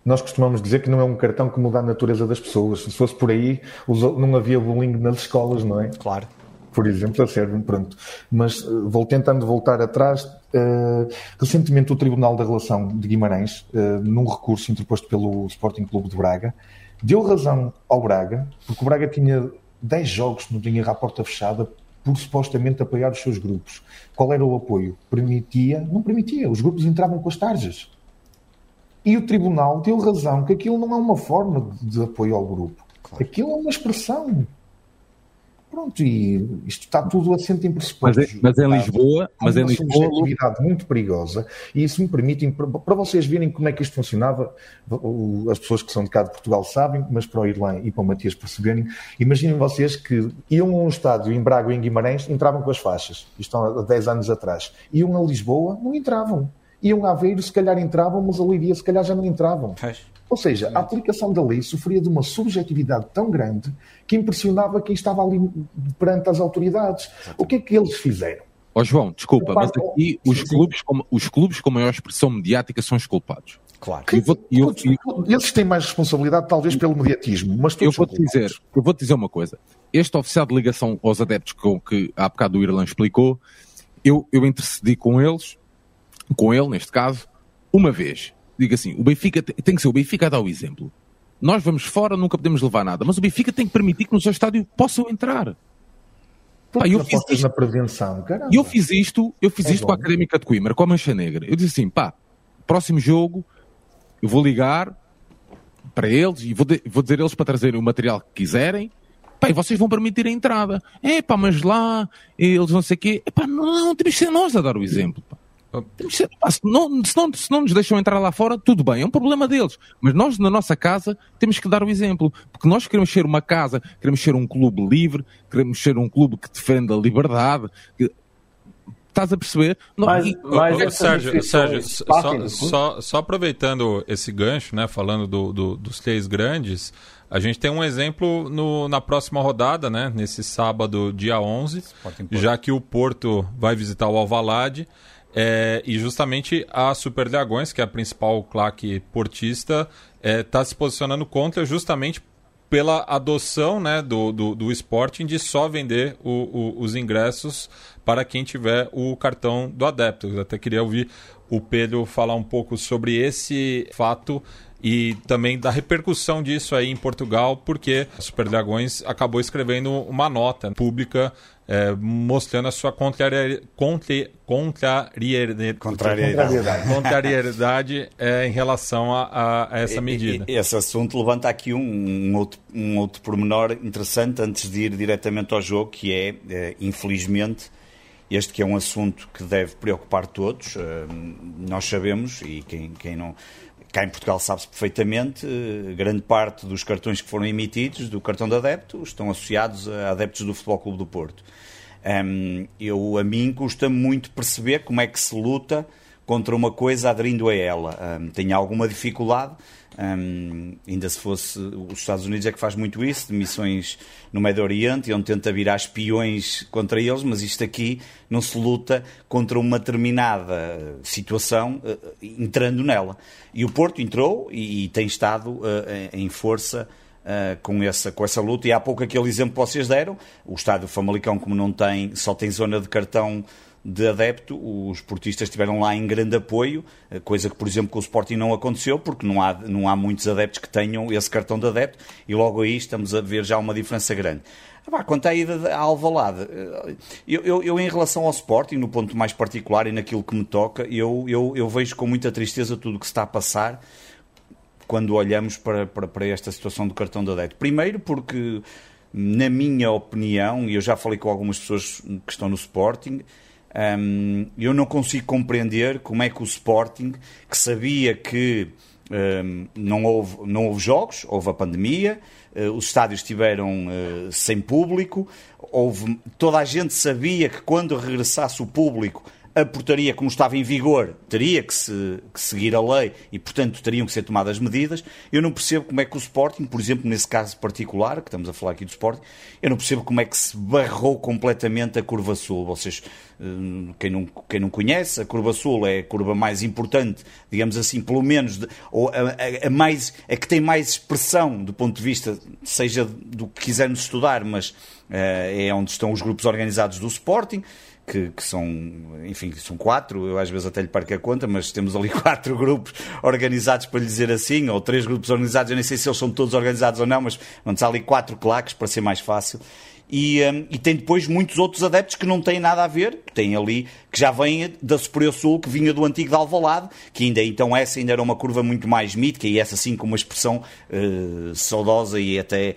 Nós costumamos dizer que não é um cartão que muda a natureza das pessoas. Se fosse por aí, não havia bullying nas escolas, não é? Claro. por exemplo, a serve, pronto. Mas uh, vou tentando voltar atrás. Uh, recentemente, o Tribunal da Relação de Guimarães, uh, num recurso interposto pelo Sporting Clube de Braga, deu razão ao Braga, porque o Braga tinha 10 jogos no dinheiro à porta fechada por supostamente apoiar os seus grupos. Qual era o apoio? Permitia? Não permitia. Os grupos entravam com as tarjas. E o tribunal deu razão que aquilo não é uma forma de apoio ao grupo. Claro. Aquilo é uma expressão. Pronto, e isto está tudo assente em pressupostos. Mas, mas em Lisboa, mas em Lisboa... uma atividade muito perigosa e isso me permite, para vocês verem como é que isto funcionava, as pessoas que são de cá de Portugal sabem, mas para o Irlã e para o Matias perceberem, imaginem vocês que iam a um estádio em Braga ou em Guimarães, entravam com as faixas, isto há 10 anos atrás, iam a Lisboa, não entravam. Iam a Aveiro, se calhar entravam, mas a Leiria se calhar já não entravam. Ou seja, a aplicação da lei sofria de uma subjetividade tão grande que impressionava quem estava ali perante as autoridades. Exatamente. O que é que eles fizeram? Ó oh, João, desculpa, mas aqui os, sim, clubes. Com, os clubes com maior expressão mediática são os culpados. Claro. Eu vou, eu, eu, eles têm mais responsabilidade, talvez, pelo mediatismo, mas eu vou dizer, Eu vou dizer uma coisa. Este oficial de ligação aos adeptos com que há bocado o Irlã explicou, eu, eu intercedi com eles, com ele, neste caso, uma vez diga assim, o Benfica tem que ser o Benfica a dar o exemplo. Nós vamos fora, nunca podemos levar nada, mas o Benfica tem que permitir que no seu estádio possam entrar. Pá, eu fiz isto, na prevenção, caramba. Eu fiz isto, eu fiz é isto bom. com a Académica de Coimbra, com a Mancha Negra. Eu disse assim, pá, próximo jogo, eu vou ligar para eles e vou, de, vou dizer eles para trazerem o material que quiserem, pá, e vocês vão permitir a entrada. É pá, mas lá, eles não sei o quê. É pá, não, não, temos que ser nós a dar o exemplo, pá. Se não, se, não, se não nos deixam entrar lá fora, tudo bem, é um problema deles. Mas nós, na nossa casa, temos que dar o exemplo. Porque nós queremos ser uma casa, queremos ser um clube livre, queremos ser um clube que defenda a liberdade. Que... Estás a perceber? Mas, não, mas oh, Sérgio, Sérgio só, só, só, aproveitando esse gancho, né, falando do, do, dos três grandes, a gente tem um exemplo no, na próxima rodada, né, nesse sábado, dia 11, já que o Porto vai visitar o Alvalade. É, e justamente a Super Dragões, que é a principal claque portista, está é, tá se posicionando contra justamente pela adoção né, do, do, do Sporting de só vender o, o, os ingressos para quem tiver o cartão do adepto. Eu até queria ouvir o Pedro falar um pouco sobre esse fato e também da repercussão disso aí em Portugal, porque a Super Dragões acabou escrevendo uma nota pública é, mostrando a sua contrariedade, contrariedade, contrariedade. contrariedade é, em relação a, a essa medida. Esse assunto levanta aqui um, um, outro, um outro pormenor interessante antes de ir diretamente ao jogo, que é, é infelizmente, este que é um assunto que deve preocupar todos. Eh, nós sabemos, e quem, quem não cá em Portugal sabe-se perfeitamente, eh, grande parte dos cartões que foram emitidos do cartão de adepto estão associados a adeptos do Futebol Clube do Porto. Um, eu, a mim custa muito perceber como é que se luta contra uma coisa aderindo a ela. Um, tenho alguma dificuldade, um, ainda se fosse os Estados Unidos é que faz muito isso, de missões no Médio Oriente, onde tenta virar espiões contra eles, mas isto aqui não se luta contra uma determinada situação uh, entrando nela. E o Porto entrou e, e tem estado uh, em força uh, com, essa, com essa luta. E há pouco aquele exemplo que vocês deram, o estádio Famalicão, como não tem, só tem zona de cartão de adepto, os portistas estiveram lá em grande apoio, eh, coisa que, por exemplo, com o Sporting não aconteceu, porque não há, não há muitos adeptos que tenham esse cartão de adepto, e logo aí estamos a ver já uma diferença grande. Ah, quanto à ida à Alvalade, eh, eu, eu, eu, em relação ao Sporting, no ponto mais particular e naquilo que me toca, eu, eu, eu vejo com muita tristeza tudo o que se está a passar, quando olhamos para, para, para esta situação do cartão de adepto. Primeiro porque, na minha opinião, e eu já falei com algumas pessoas que estão no Sporting, um, eu não consigo compreender como é que o Sporting, que sabia que um, não, houve, não houve jogos, houve a pandemia, uh, os estádios estiveram uh, sem público, houve, toda a gente sabia que quando regressasse o público a portaria, como estava em vigor, teria que, se, que, seguir a lei e, portanto, teriam que ser tomadas medidas. Eu não percebo como é que o Sporting, por exemplo, nesse caso particular, que estamos a falar aqui do Sporting, eu não percebo como é que se barrou completamente a curva sul. Vocês, hum, quem não, quem não conhece, a curva sul é a curva mais importante, digamos assim, pelo menos, de, ou a, a, a, mais, a que tem mais expressão do ponto de vista, seja do que quisermos estudar, mas uh, é onde estão os grupos organizados do Sporting que, que, são, enfim, são quatro, eu às vezes até lhe parco a conta, mas temos ali <laughs> quatro grupos organizados, para lhe dizer assim, ou três grupos organizados, eu nem sei se eles são todos organizados ou não, mas vamos ali quatro claques para ser mais fácil. E, um, e, tem depois muitos outros adeptos que não têm nada a ver, que têm ali, que já vêm da Superior Sul, que vinha do antigo de Alvalade, que ainda então essa ainda era uma curva muito mais mítica e essa sim com uma expressão uh, saudosa e até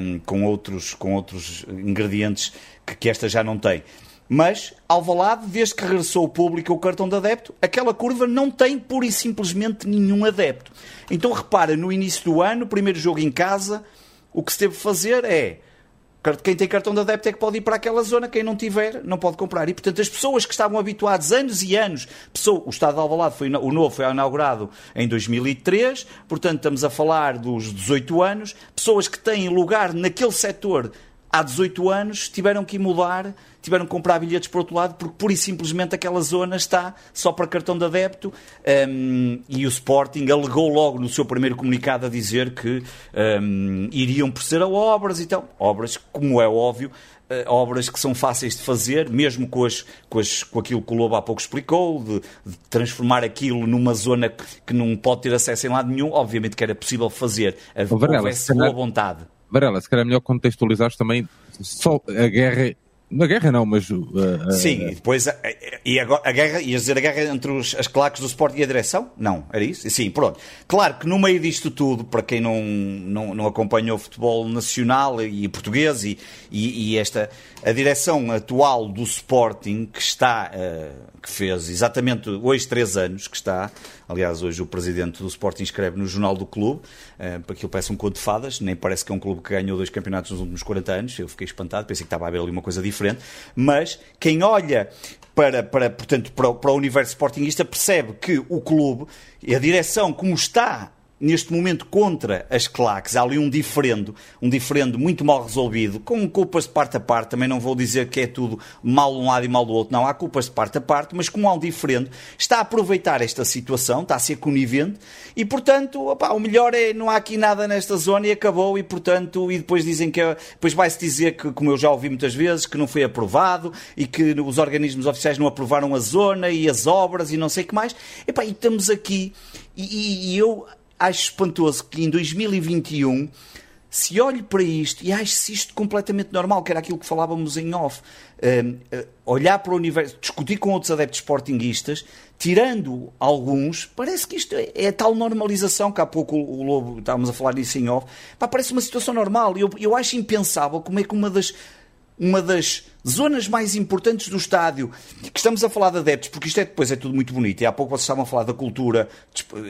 um, com, outros, com outros ingredientes que, que esta já não tem. Mas, Alvalade, desde que regressou o público o cartão de adepto, aquela curva não tem pura e simplesmente nenhum adepto. Então repara, no início do ano, primeiro jogo em casa, o que se teve de fazer é quem tem cartão de adepto é que pode ir para aquela zona, quem não tiver não pode comprar. E, portanto, as pessoas que estavam habituadas anos e anos, pessoa, o Estado de Alvalade, foi, o novo foi inaugurado em 2003, portanto, estamos a falar dos 18 anos, pessoas que têm lugar naquele setor há 18 anos tiveram que mudar, tiveram que comprar bilhetes por outro lado, porque pura e simplesmente aquela zona está só para cartão de adepto. Um, e o Sporting alegou logo no seu primeiro comunicado a dizer que um, iriam proceder a obras e tal. Obras, como é óbvio, Uh, obras que são fáceis de fazer, mesmo com, as, com, as, com aquilo que o Lobo há pouco explicou, de, de, transformar aquilo numa zona que, não pode ter acesso em lado nenhum, obviamente que era possível fazer, houvesse boa vontade. Varela, se calhar é melhor contextualizares também só a guerra na guerra não, mas. Uh, uh, Sim, depois. A, e agora, a guerra, ias dizer a guerra entre os, as claques do Sport e a direção? Não, era isso? Sim, pronto. Claro que no meio disto tudo, para quem não, não, não acompanhou o futebol nacional e português, e, e, e, esta. A direção atual do Sporting, que está. Uh, que fez exatamente hoje três anos, que está. Aliás, hoje o presidente do Sporting escreve no Jornal do Clube, uh, para aquilo parece um conto de fadas, nem parece que é um clube que ganhou dois campeonatos nos últimos 40 anos. Eu fiquei espantado, pensei que estava a haver ali uma coisa diferente. Mas quem olha para, para, portanto, para, para o universo sportingista percebe que o clube, a direção, como está neste momento contra as claques. Há ali um diferendo, um diferendo muito mal resolvido, com culpas de parte a parte. Também não vou dizer que é tudo mal de um lado e mal do outro. Não, há culpas de parte a parte, mas como há um diferendo, está a aproveitar esta situação, está a ser conivente e, portanto, o melhor é não há aqui nada nesta zona e acabou e, portanto, e depois dizem que, depois vai-se dizer que, como eu já ouvi muitas vezes, que não foi aprovado e que os organismos oficiais não aprovaram a zona e as obras e não sei o que mais. Epá, e estamos aqui e, e eu acho espantoso que em 2021 se olhe para isto e ache isto completamente normal, que era aquilo que falávamos em off, uh, uh, olhar para o universo, discutir com outros adeptos sportinguistas, tirando alguns, parece que isto é, é tal normalização, que há pouco o, o Lobo, estávamos a falar disso em off, pá, parece uma situação normal. Eu, eu acho impensável como é que uma das uma das zonas mais importantes do estádio, que estamos a falar de adeptos, porque isto é depois é tudo muito bonito, e há pouco vocês estavam a falar da cultura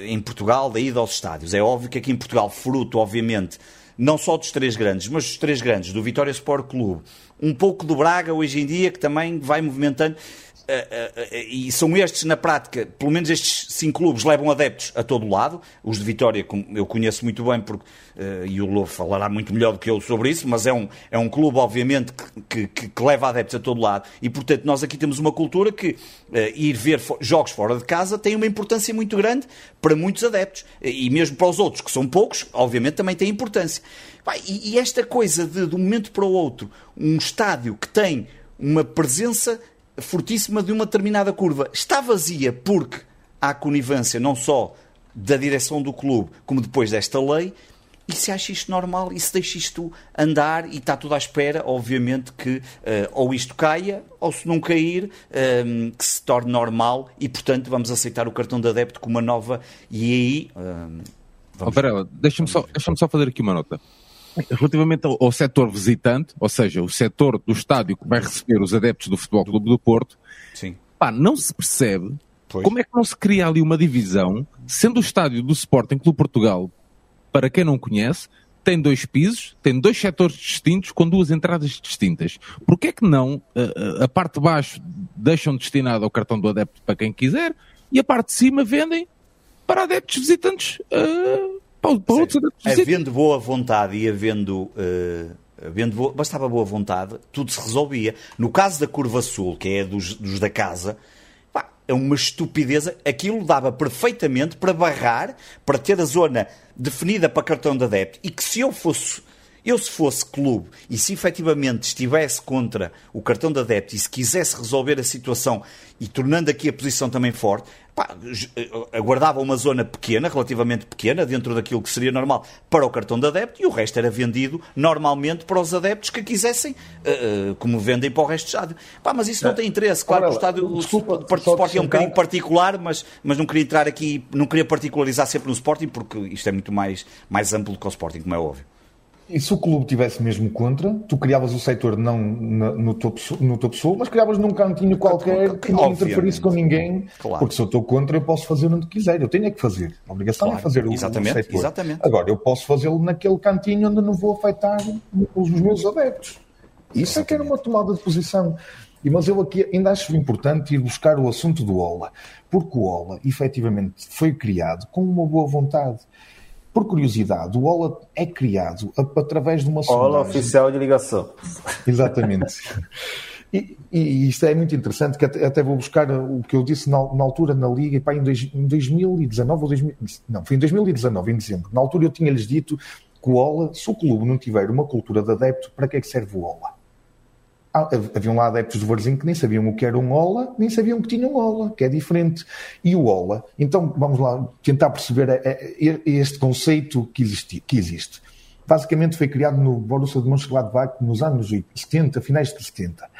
em Portugal, da ida aos estádios. É óbvio que aqui em Portugal, fruto, obviamente, não só dos três grandes, mas dos três grandes, do Vitória Sport Clube, um pouco do Braga hoje em dia, que também vai movimentando. Eh, eh, eh, e são estes, na prática, pelo menos estes cinco clubes levam adeptos a todo lado. Os de Vitória eu conheço muito bem, porque, e o Lobo falará muito melhor do que eu sobre isso, mas é um, é um clube, obviamente, que, que, que leva adeptos a todo lado. E, portanto, nós aqui temos uma cultura que ir ver jogos fora de casa tem uma importância muito grande para muitos adeptos. E mesmo para os outros, que são poucos, obviamente também tem importância. E esta coisa de, de um momento para o outro, um estádio que tem uma presença fortíssima de uma determinada curva. Está vazia porque há conivência não só da direção do clube, como depois desta lei, e se acha isto normal e se deixa isto andar e está tudo à espera, obviamente que uh, ou isto caia, ou se não cair, um, ehm, que se torne normal e, portanto, vamos aceitar o cartão de adepto como uma nova. E aí. Um, ehm, vamos... Oh, deixa-me só, deixa só fazer aqui uma nota. Relativamente ao, ao setor visitante, ou seja, o setor do estádio que vai receber os adeptos do Futebol Clube do Porto, Sim. Pá, não se percebe pois. como é que não se cria ali uma divisão, sendo o estádio do Sporting Clube Portugal, para quem não conhece, tem dois pisos, tem dois setores distintos com duas entradas distintas. Por que é que não a, a parte de baixo deixam destinado ao cartão do adepto para quem quiser e a parte de cima vendem para adeptos visitantes uh, adeptos visitantes? Havendo boa vontade e havendo... Uh, havendo boa, bastava boa vontade, tudo se resolvia. No caso da Curva Sul, que é dos, dos da casa, pá, é uma estupidez. Aquilo dava perfeitamente para barrar, para ter a zona definida para cartão de adepto e que se eu fosse eu, se fosse clube e se efetivamente estivesse contra o cartão de adepto e se quisesse resolver a situação e tornando aqui a posição também forte, pá, eh, aguardava uma zona pequena, relativamente pequena, dentro daquilo que seria normal para o cartão de adepto e o resto era vendido normalmente para os adeptos que quisessem, uh, como vendem para o resto do estádio. Pá, mas isso não tem interesse. Claro que o estádio desculpa, o Sporting é um bocadinho particular, mas, mas não queria entrar aqui, não queria particularizar sempre no Sporting, porque isto é muito mais, mais amplo do que o Sporting, como é óbvio. E se o clube tivesse mesmo contra, tu criavas o setor não no, topo, no topo sul, mas criavas num cantinho qualquer que não interferisse com ninguém. Claro. Porque se eu estou contra, eu posso fazer onde quiser. Eu tenho é que fazer. A obrigação claro. é fazer o, exatamente, o setor. Exatamente. Agora, eu posso fazê-lo naquele cantinho onde não vou afetar os meus adeptos. Isso exatamente. é que era uma tomada de posição. E, mas eu aqui ainda acho importante ir buscar o assunto do OLA, porque o OLA efetivamente foi criado com uma boa vontade. Por curiosidade, o OLA é criado através de uma sondagem. OLA oficial de ligação. Exatamente. E, e, isto é muito interessante, que até, até, vou buscar o que eu disse na, na altura na Liga, e pá, em, dois, em 2019 ou 2000, não, foi em 2019, em dezembro. Na altura eu tinha-lhes dito que o OLA, se o clube não tiver uma cultura de adepto, para que é que serve o OLA? Ah, haviam lá adeptos do Varzinho que nem sabiam o que era um Ola, nem sabiam que tinha um Ola, que é diferente. E o Ola, então vamos lá tentar perceber este conceito que existe. Que existe. Basicamente foi criado no Borussia de Mönchengladbach nos anos 70, finais de 70.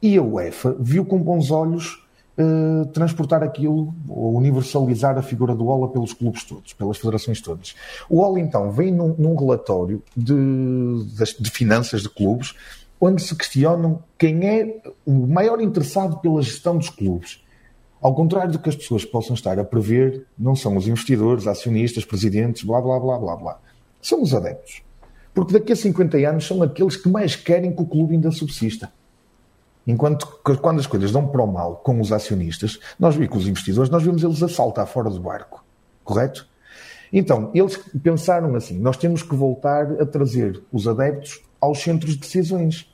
E a UEFA viu com bons olhos uh, transportar aquilo, ou universalizar a figura do Ola pelos clubes todos, pelas federações todas. O Ola então vem num, num relatório de, de finanças de clubes onde se questionam quem é o maior interessado pela gestão dos clubes. Ao contrário do que as pessoas possam estar a prever, não são os investidores, acionistas, presidentes, blá blá blá blá blá. São os adeptos. Porque daqui a 50 anos são aqueles que mais querem que o clube ainda subsista. Enquanto que quando as coisas dão para o mal com os acionistas, nós e com os investidores, nós vemos eles a saltar fora do barco. Correto? Então, eles pensaram assim: nós temos que voltar a trazer os adeptos aos centros de decisões.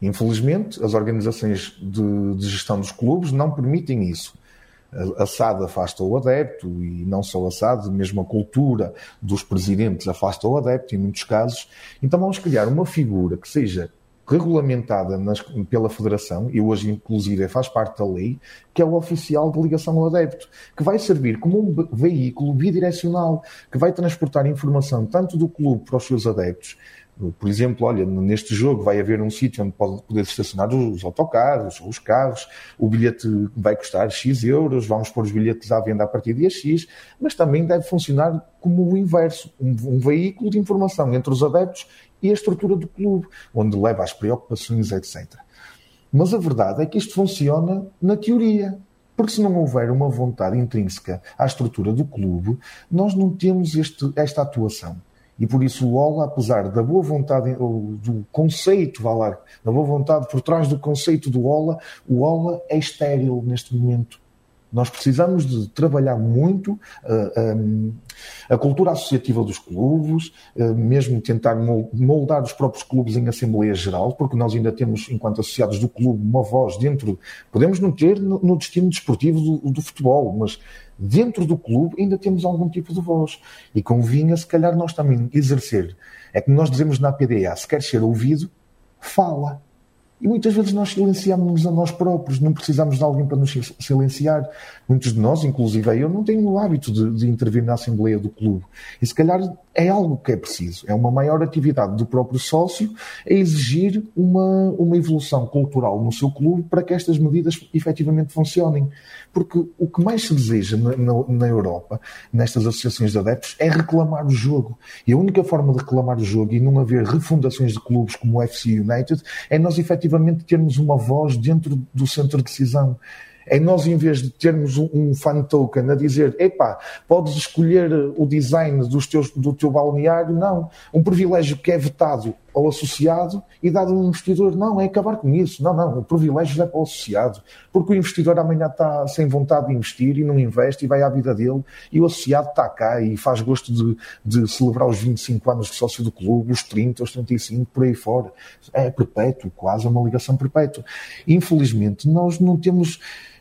Infelizmente, as organizações de, de gestão dos clubes não permitem isso. A, SAD afasta o adepto e não só a SAD, mesmo a cultura dos presidentes afasta o adepto em muitos casos. Então vamos criar uma figura que seja regulamentada nas, pela Federação, e hoje inclusive faz parte da lei, que é o oficial de ligação ao adepto, que vai servir como um veículo bidirecional, que vai transportar informação tanto do clube para os seus adeptos, por exemplo, olha, neste jogo vai haver um sítio onde pode poder estacionar os autocarros os carros, o bilhete vai custar X euros, vamos pôr os bilhetes à venda a partir de X, mas também deve funcionar como o inverso, um, um veículo de informação entre os adeptos e a estrutura do clube, onde leva às preocupações, etc. Mas a verdade é que isto funciona na teoria. Porque se não houver uma vontade intrínseca à estrutura do clube, nós não temos este, esta atuação. E por isso o Ola, apesar da boa vontade, do conceito, vá lá, da boa vontade por trás do conceito do Ola, o Ola é estéril neste momento. Nós precisamos de trabalhar muito uh, eh, um, a cultura associativa dos clubes, uh, mesmo tentar moldar os próprios clubes em Assembleia Geral, porque nós ainda temos, enquanto associados do clube, uma voz dentro. Podemos não ter no, no destino desportivo do, do futebol, mas dentro do clube ainda temos algum tipo de voz. E convinha, se calhar, nós também exercer. É que nós dizemos na PDA, se quer ser ouvido, fala. E muitas vezes nós silenciamos-nos a nós próprios, não precisamos de alguém para nos silenciar. Muitos de nós, inclusive eu, não tenho o hábito de, de, intervir na Assembleia do Clube. E se calhar é algo que é preciso. É uma maior atividade do próprio sócio a exigir uma, uma evolução cultural no seu clube para que estas medidas efetivamente funcionem. Porque o que mais se deseja na, na, na Europa, nestas associações de adeptos, é reclamar o jogo. E a única forma de reclamar o jogo e não haver refundações de clubes como o FC United é nós efetivamente termos uma voz dentro do centro de decisão É nós, em vez de termos um fan token a dizer, epá, podes escolher o design dos teus, do teu balneário, não. Um privilégio que é vetado ao associado e dado ao investidor, não, é acabar com isso. Não, não, o privilégio é para o associado. Porque o investidor amanhã está sem vontade de investir e não investe e vai à vida dele e o associado está cá e faz gosto de, de celebrar os 25 anos de sócio do clube, os 30, os 35, por aí fora. É perpétuo, quase uma ligação perpétua. Infelizmente, nós não temos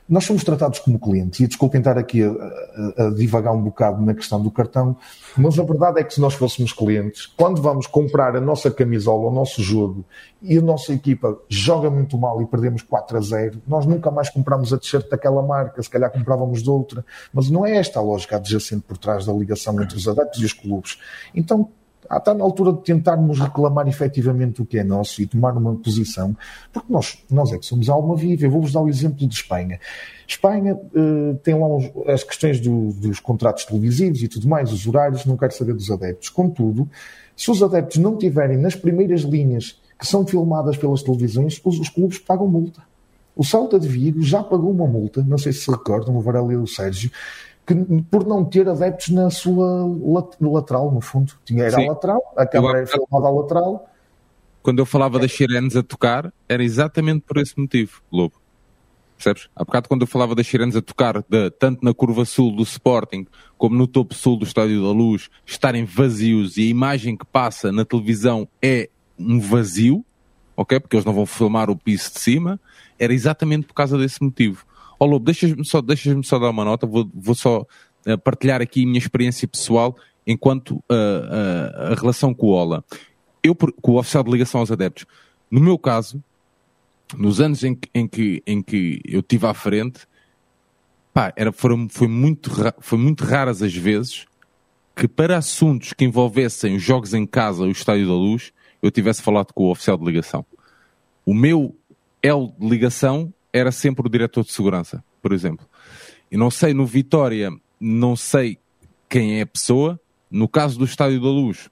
nós somos tratados como clientes, e desculpem estar aqui a, a, a, divagar um bocado na questão do cartão, mas a verdade é que se nós fôssemos clientes, quando vamos comprar a nossa camisola, o nosso jogo, e a nossa equipa joga muito mal e perdemos 4 a 0, nós nunca mais compramos a t-shirt daquela marca, se calhar comprávamos de outra, mas não é esta a lógica adjacente por trás da ligação entre os adeptos e os clubes. Então, está na altura de tentarmos reclamar efetivamente o que é nosso e tomar uma posição, porque nós, nós é que somos alma viva. Eu vou-vos dar o exemplo de Espanha. Espanha uh, tem lá as questões do, dos contratos televisivos e tudo mais, os horários, não quero saber dos adeptos. Contudo, se os adeptos não tiverem nas primeiras linhas que são filmadas pelas televisões, os, os clubes pagam multa. O Salta de Vigo já pagou uma multa, não sei se se recordam, o Varela e o Sérgio, que, por não ter adeptos na sua lateral, no fundo. Tinha, era Sim. a lateral, a câmara era filmada à lateral. Quando eu falava é. das sirenes a tocar, era exatamente por esse motivo, Lobo. Percebes? Há bocado quando eu falava das sirenes a tocar, de, tanto na curva sul do Sporting, como no topo sul do Estádio da Luz, estarem vazios e a imagem que passa na televisão é um vazio, ok? Porque eles não vão filmar o piso de cima, era exatamente por causa desse motivo. Ó oh, Lobo, deixas-me só, deixas só dar uma nota, vou, vou só uh, partilhar aqui a minha experiência pessoal enquanto uh, uh, a relação com o Ola. Eu, com o oficial de ligação aos adeptos, no meu caso, nos anos em que, em que, em que eu estive à frente, pá, era, foram, foi, muito, foi muito raras as vezes que para assuntos que envolvessem os jogos em casa, o Estádio da Luz, eu tivesse falado com o oficial de ligação. O meu L de ligação era sempre o diretor de segurança, por exemplo. E não sei, no Vitória, não sei quem é a pessoa. No caso do Estádio da Luz,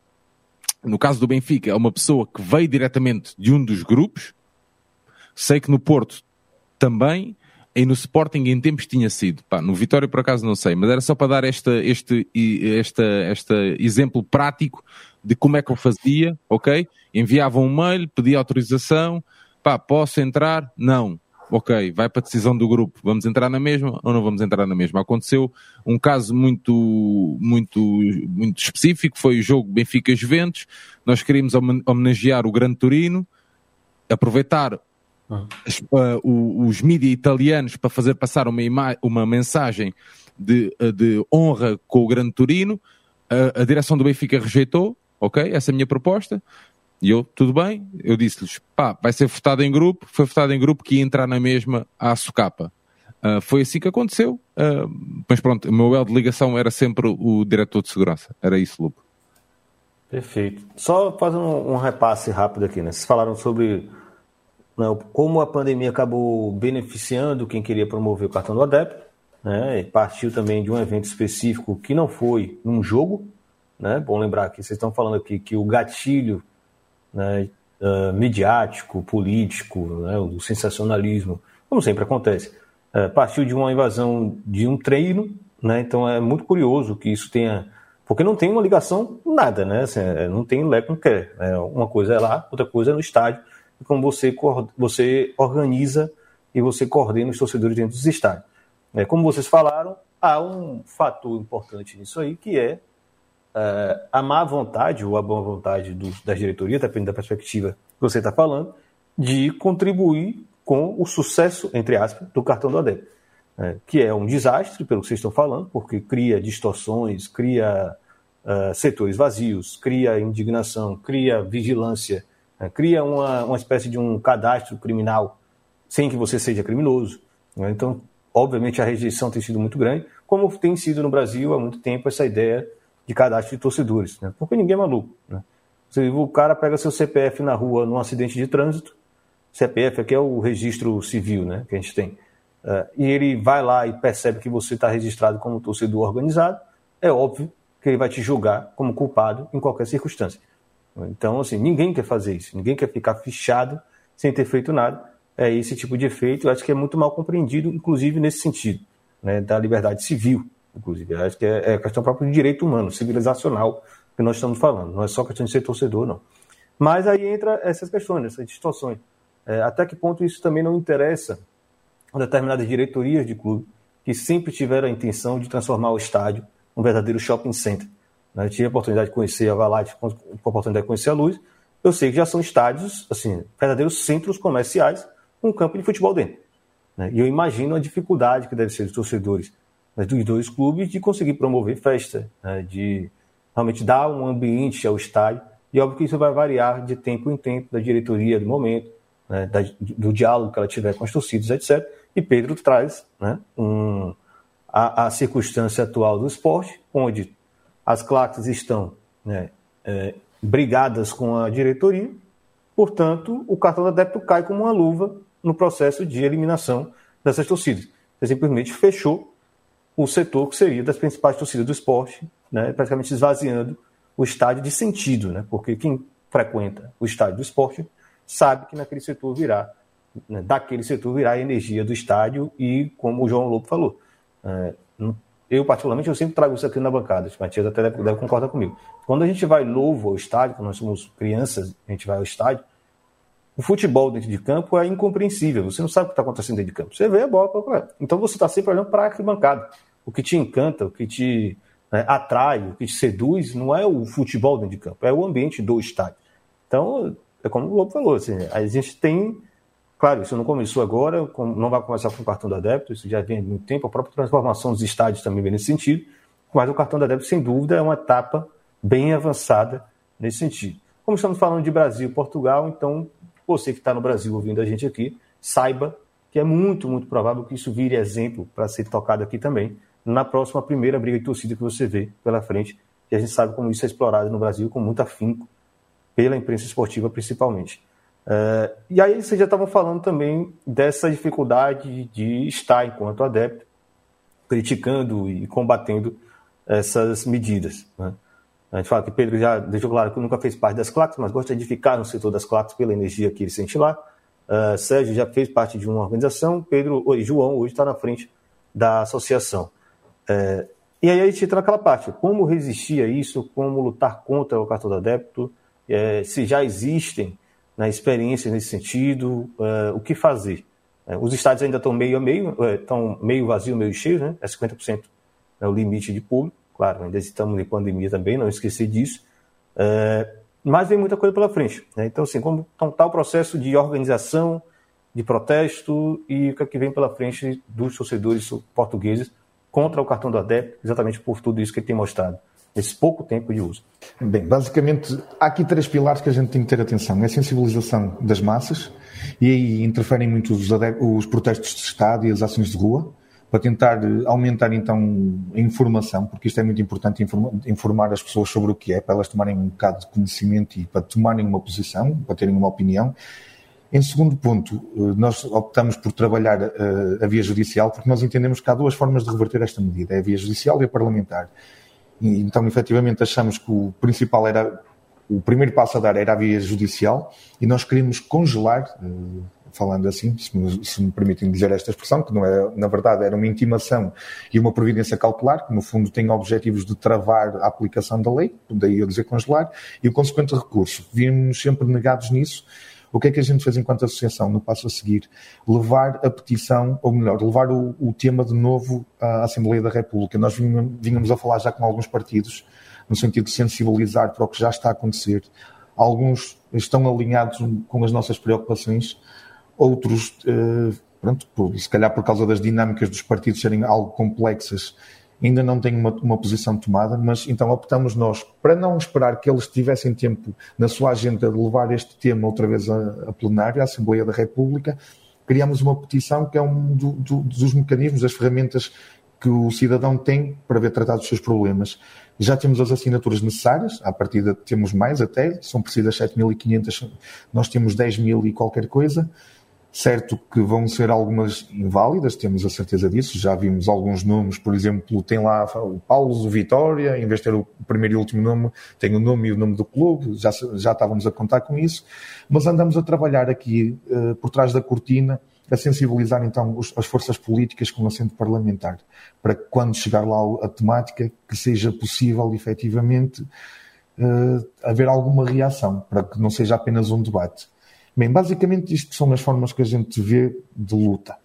no caso do Benfica, é uma pessoa que veio diretamente de um dos grupos. Sei que no Porto também, e no Sporting em tempos tinha sido. Pá, no Vitória por acaso não sei, mas era só para dar esta, este, esta, este exemplo prático de como é que eu fazia, ok? Enviava um mail, pedia autorização, pá, posso entrar? Não ok, vai para a decisão do grupo, vamos entrar na mesma ou não vamos entrar na mesma? Aconteceu um caso muito, muito, muito específico, foi o jogo Benfica-Juventus, nós queríamos homenagear o Grande Turino, aproveitar ah. uh, os mídias italianos para fazer passar uma, uma mensagem de, de honra com o Grande Turino, a, a direção do Benfica rejeitou, ok, essa é a minha proposta, e eu, tudo bem, eu disse-lhes, pá, vai ser votado em grupo, foi votado em grupo que ia entrar na mesma à socapa. Uh, foi assim que aconteceu, uh, mas pronto, o meu L de ligação era sempre o diretor de segurança, era isso, Lupo. Perfeito. Só fazendo um, um repasse rápido aqui, né? Vocês falaram sobre né, como a pandemia acabou beneficiando quem queria promover o cartão do adepto, né? E partiu também de um evento específico que não foi num jogo, né? Bom lembrar que vocês estão falando aqui que o gatilho né, uh, midiático, político, né, o sensacionalismo, como sempre acontece, uh, partiu de uma invasão de um treino, né, então é muito curioso que isso tenha. Porque não tem uma ligação nada, né? Assim, é, não tem lé com quer. Né, uma coisa é lá, outra coisa é no estádio, e como você, você organiza e você coordena os torcedores dentro dos estádios. É, como vocês falaram, há um fator importante nisso aí, que é uh, a má vontade ou a boa vontade do, da diretoria, dependendo da perspectiva que você está falando, de contribuir com o sucesso, entre aspas, do cartão do adepto. É, que é um desastre, pelo que vocês estão falando, porque cria distorções, cria uh, setores vazios, cria indignação, cria vigilância, uh, cria uma, uma espécie de um cadastro criminal sem que você seja criminoso. Né? Então, obviamente, a rejeição tem sido muito grande, como tem sido no Brasil há muito tempo essa ideia de cadastro de torcedores, né? porque ninguém é maluco. Né? O cara pega seu CPF na rua num acidente de trânsito, CPF aqui é o registro civil né, que a gente tem, uh, e ele vai lá e percebe que você está registrado como torcedor organizado, é óbvio que ele vai te julgar como culpado em qualquer circunstância. Então, assim, ninguém quer fazer isso, ninguém quer ficar fichado sem ter feito nada, é esse tipo de efeito. Eu acho que é muito mal compreendido, inclusive nesse sentido, né, da liberdade civil, inclusive. Acho que é, é questão própria de direito humano, civilizacional, que nós estamos falando. Não é só questão de ser torcedor, não. Mas aí entra essas questões, essas distorções. É, até que ponto isso também não interessa a determinadas diretorias de clube que sempre tiveram a intenção de transformar o estádio um verdadeiro shopping center. Né? Eu tive a oportunidade de conhecer a Valade, a oportunidade de conhecer a Luz. Eu sei que já são estádios, assim, verdadeiros centros comerciais com um campo de futebol dentro. Né? E eu imagino a dificuldade que deve ser dos torcedores dos dois clubes de conseguir promover festa, né? de realmente dar um ambiente ao estádio. E óbvio que isso vai variar de tempo em tempo, da diretoria do momento, né? da, do diálogo que ela tiver com as torcidas, etc. E Pedro traz né? um, a, a circunstância atual do esporte, onde as claques estão né, é, brigadas com a diretoria, portanto, o cartão da débito cai como uma luva no processo de eliminação dessas torcidas. Você simplesmente fechou o setor que seria das principais torcidas do esporte, né, praticamente esvaziando o estádio de sentido, né, porque quem frequenta o estádio do esporte sabe que naquele setor virá, né, daquele setor virá a energia do estádio e, como o João Lobo falou, é, eu, particularmente, eu sempre trago isso aqui na bancada. O Matias até deve, deve concordar comigo. Quando a gente vai novo ao estádio, quando nós somos crianças, a gente vai ao estádio, o futebol dentro de campo é incompreensível. Você não sabe o que está acontecendo dentro de campo. Você vê a bola. Então você está sempre olhando para a arquibancada. O que te encanta, o que te né, atrai, o que te seduz, não é o futebol dentro de campo, é o ambiente do estádio. Então, é como o Lobo falou, assim, a gente tem Claro, isso não começou agora, não vai começar com o cartão da débito, isso já vem há muito tempo, a própria transformação dos estádios também vem nesse sentido, mas o cartão da débito, sem dúvida, é uma etapa bem avançada nesse sentido. Como estamos falando de Brasil e Portugal, então você que está no Brasil ouvindo a gente aqui, saiba que é muito, muito provável que isso vire exemplo para ser tocado aqui também na próxima primeira briga de torcida que você vê pela frente, e a gente sabe como isso é explorado no Brasil com muito afinco, pela imprensa esportiva principalmente. É, e aí vocês já estavam falando também dessa dificuldade de estar enquanto adepto, criticando e combatendo essas medidas. Né? A gente fala que Pedro já deixou claro que nunca fez parte das claques, mas gosta de ficar no setor das claques pela energia que ele sente lá. Uh, Sérgio já fez parte de uma organização, Pedro e João hoje está na frente da associação. Uh, e aí a gente entra naquela parte, como resistir a isso, como lutar contra o cartão do adepto, uh, se já existem na experiência nesse sentido, uh, o que fazer. Os estádios ainda estão meio a meio, estão meio vazio, meio cheio, né? É 50% é o limite de público, claro, ainda estamos em pandemia também, não esquecer disso. mas vem muita coisa pela frente. Né? Então, assim, como está o processo de organização, de protesto e o é que vem pela frente dos torcedores portugueses contra o cartão do adepto, exatamente por tudo isso que ele tem mostrado esse pouco tempo de uso? Bem, basicamente, há aqui três pilares que a gente tem que ter atenção. É a sensibilização das massas, e aí interferem muito os, os protestos de Estado e as ações de rua, para tentar aumentar então a informação, porque isto é muito importante informar, as pessoas sobre o que é, para elas tomarem um bocado de conhecimento e para tomarem uma posição, para terem uma opinião. Em segundo ponto, eh, nós optamos por trabalhar a, eh, a via judicial porque nós entendemos que há duas formas de reverter esta medida, é a via judicial e a parlamentar. Então, efetivamente, achamos que o principal era, o primeiro passo a dar era a via judicial e nós queríamos congelar, eh, falando assim, se me, se me permitem dizer esta expressão, que não é, na verdade, era uma intimação e uma providência cautelar, que no fundo tem objetivos de travar a aplicação da lei, daí eu dizer congelar, e o consequente recurso. Vimos sempre negados nisso o que é que a gente fez enquanto associação no passo a seguir? Levar a petição, ou melhor, levar o, o tema de novo à Assembleia da República. Nós vínhamos a falar já com alguns partidos, no sentido de sensibilizar para o que já está a acontecer. Alguns estão alinhados com as nossas preocupações, outros, eh, pronto, se calhar por causa das dinâmicas dos partidos serem algo complexas, ainda não tem uma, uma posição tomada, mas então optamos nós, para não esperar que eles tivessem tempo na sua agenda de levar este tema outra vez a, a à Assembleia da República, criamos uma petição que é um do, do, dos mecanismos, das ferramentas que o cidadão tem para ver tratados os seus problemas. Já temos as assinaturas necessárias, à partida temos mais até, são precisas 7.500, nós temos 10 mil e qualquer coisa. Certo que vão ser algumas inválidas, temos a certeza disso. Já vimos alguns nomes, por exemplo, tem lá o Paulo do Vitória, em vez de ter o primeiro e último nome, tem o nome e o nome do clube, já, já estávamos a contar com isso. Mas andamos a trabalhar aqui, uh, por trás da cortina, a sensibilizar então os, as forças políticas com assento parlamentar, para que quando chegar lá a temática, que seja possível efetivamente uh, haver alguma reação, para que não seja apenas um debate. Bem, basicamente isto são as formas que a gente vê de luta.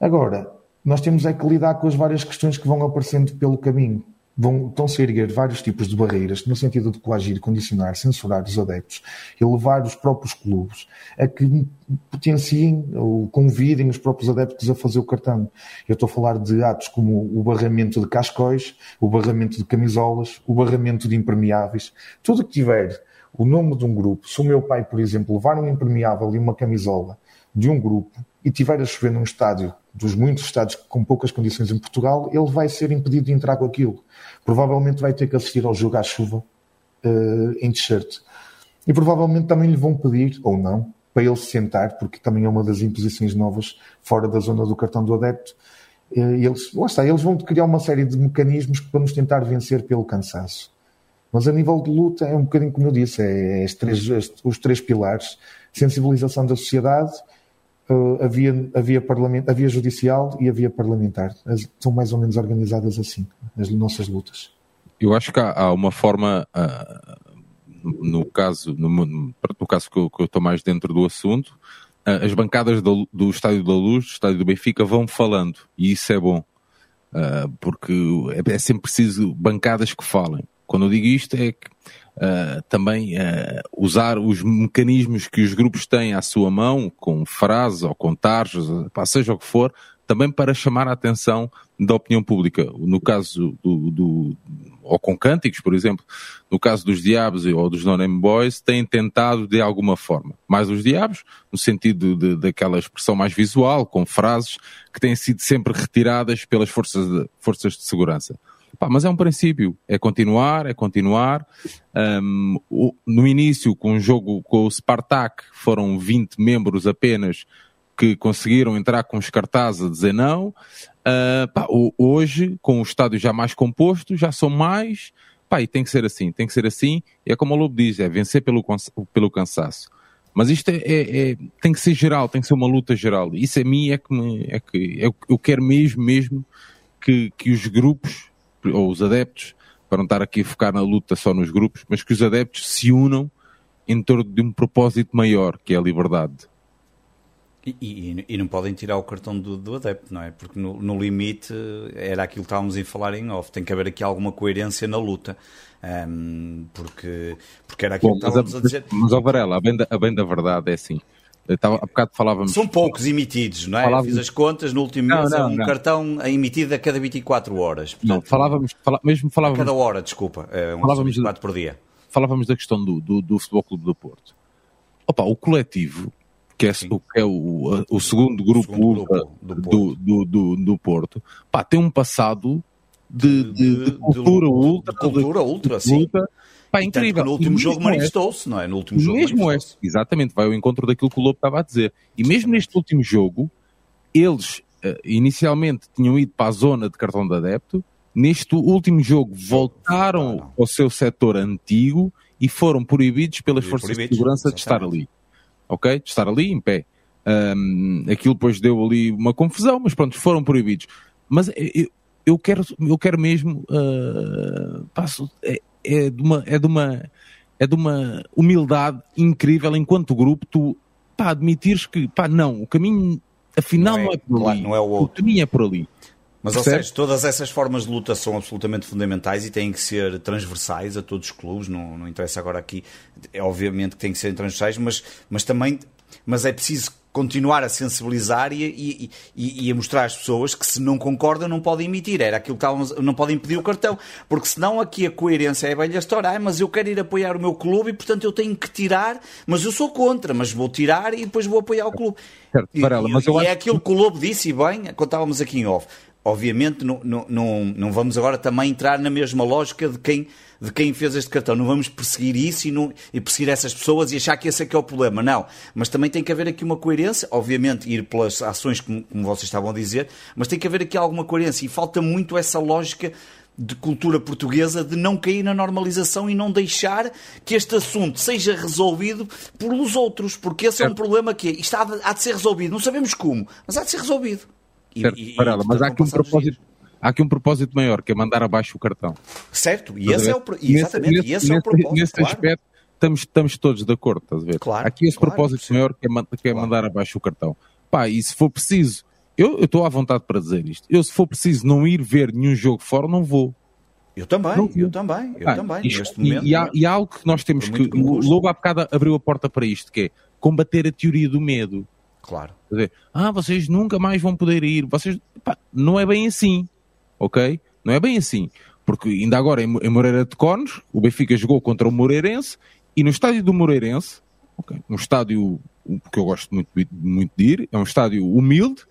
Agora, nós temos é que lidar com as várias questões que vão aparecendo pelo caminho. Vão, estão-se a erguer vários tipos de barreiras no sentido de coagir, condicionar, censurar os adeptos e levar os próprios clubes a que potenciem ou convidem os próprios adeptos a fazer o cartão. Eu estou a falar de atos como o barramento de cascóis, o barramento de camisolas, o barramento de impermeáveis, tudo que tiver o nome de um grupo, se o meu pai, por exemplo, levar um impermeável e uma camisola de um grupo e tiver a chover num estádio, dos muitos estádios com poucas condições em Portugal, ele vai ser impedido de entrar com aquilo. Provavelmente vai ter que assistir ao jogo à chuva uh, em t-shirt. E provavelmente também lhe vão pedir, ou não, para ele se sentar, porque também é uma das imposições novas fora da zona do cartão do adepto. Uh, eles, está, eles vão criar uma série de mecanismos para nos tentar vencer pelo cansaço. Mas a nível de luta é um bocadinho como eu disse, é, é três, os três pilares, sensibilização da sociedade, uh, a, via, a, via parlamento, a via judicial e a via parlamentar. As, são mais ou menos organizadas assim, as nossas lutas. Eu acho que há, há uma forma, uh, no caso, no, no caso que eu, que eu, estou mais dentro do assunto, uh, as bancadas do, do Estádio da Luz, do Estádio do Benfica, vão falando, e isso é bom. porque é, é sempre preciso bancadas que falem. Quando eu digo isto é que uh, também uh, usar os mecanismos que os grupos têm à sua mão, com frases ou com tarjas, seja o que for, também para chamar a atenção da opinião pública. No caso do, do ou com cânticos, por exemplo, no caso dos Diabos ou dos Non-Name Boys, têm tentado de alguma forma. Mais os Diabos, no sentido daquela expressão mais visual, com frases que têm sido sempre retiradas pelas forças de, forças de segurança. Pá, mas é um princípio, é continuar, é continuar. Um, no início, com o jogo com o Spartak, foram 20 membros apenas que conseguiram entrar com os cartazes a dizer não. Uh, pá, hoje, com o estádio já mais composto, já são mais. Pá, e tem que ser assim, tem que ser assim. E é como o Lobo diz, é vencer pelo, pelo cansaço. Mas isto é, é, é, tem que ser geral, tem que ser uma luta geral. Isso a mim é que, me, é que eu, eu quero mesmo, mesmo que, que os grupos ou os adeptos, para não estar aqui a focar na luta só nos grupos, mas que os adeptos se unam em torno de um propósito maior, que é a liberdade. E, e, e não podem tirar o cartão do, do adepto, não é? Porque no, no, limite era aquilo que estávamos a falar em off. Tem que haver aqui alguma coerência na luta. Um, porque, porque era aquilo Bom, que estávamos a, a dizer. Mas, ó Varela, a bem, da, a bem da verdade é assim. Estava, há bocado falávamos. São poucos emitidos, não é? Falávamos... Fiz as contas, no último mês não, não, um não. cartão emitido a cada 24 horas. Portanto, não, falávamos, fala, mesmo falávamos. A cada hora, desculpa. É um falávamos 24 por dia. Falávamos da questão do, do, do Futebol Clube do Porto. Opa, o coletivo, que é, o, que é o, o segundo grupo, o segundo grupo do, Porto. Do, do, do, Porto, pá, tem um passado de, de, de cultura ultra. De cultura ultra, sim. Pá, incrível. no último jogo manifestou-se, não é? No último jogo mesmo é, exatamente, vai ao encontro daquilo que o Lobo estava a dizer. E mesmo neste último jogo, eles uh, inicialmente tinham ido para a zona de cartão de adepto, neste último jogo voltaram ao seu setor antigo e foram proibidos pelas forças proibidos, de segurança de estar ali. Ok? De estar ali em pé. Um, aquilo depois deu ali uma confusão, mas pronto, foram proibidos. Mas eu, eu quero, eu quero mesmo. Uh, passo, é, é de uma, é de uma, é de uma humildade incrível enquanto grupo tu, pá, admitires que, pá, não, o caminho afinal não é, não é por claro, ali. Não é o, outro. o caminho é por ali. Mas, ou seja, todas essas formas de luta são absolutamente fundamentais e têm que ser transversais a todos os clubes, não, não interessa agora aqui, é obviamente que têm que ser transversais, mas, mas também mas é preciso continuar a sensibilizar e, e, e, e, a mostrar às pessoas que se não concordam não podem emitir. Era aquilo que estávamos, não podem pedir o cartão. Porque senão aqui a coerência é a velha história. Ah, mas eu quero ir apoiar o meu clube e portanto eu tenho que tirar, mas eu sou contra, mas vou tirar e depois vou apoiar o clube. Certo, Varela, mas e, é aquilo que o Lobo disse e bem, quando estávamos aqui em off. obviamente não, não, não, não vamos agora também entrar na mesma lógica de quem, de quem fez este cartão. Não vamos perseguir isso e, não, e perseguir essas pessoas e achar que esse é que é o problema. Não. Mas também tem que haver aqui uma coerência. Obviamente, ir pelas ações, como, como vocês estavam a dizer, mas tem que haver aqui alguma coerência. E falta muito essa lógica de cultura portuguesa de não cair na normalização e não deixar que este assunto seja resolvido pelos outros, porque esse é, é um problema que isto há de, há de, ser resolvido. Não sabemos como, mas há de ser resolvido. E, certo, e, Parada, mas há aqui um propósito. Há aqui um propósito maior, que é mandar abaixo o cartão. Certo, e esse é o, exatamente, nesse, esse é o propósito. Nesse claro. aspecto, estamos, estamos todos de acordo, estás a ver? Claro, aqui esse claro, propósito maior que é, que é Claro. mandar abaixo o cartão. Pá, e se for preciso, eu estou à vontade para dizer isto. Eu, se for preciso não ir ver nenhum jogo fora, não vou. Eu também, Não, eu também, eu Ah, também. isto- e- momento, e, há, e há algo que nós temos que. muito que me O custe. Lobo há bocado abriu a porta para isto, que é combater a teoria do medo. claro. Quer dizer, ah, vocês nunca mais vão poder ir. Vocês. Pá, não é bem assim. Ok? Não é bem assim. Porque ainda agora em, Mo- em Moreira de Cornos, o Benfica jogou contra o Moreirense e no estádio do Moreirense, ok, um estádio que eu gosto muito, de- muito de ir, é um estádio humilde,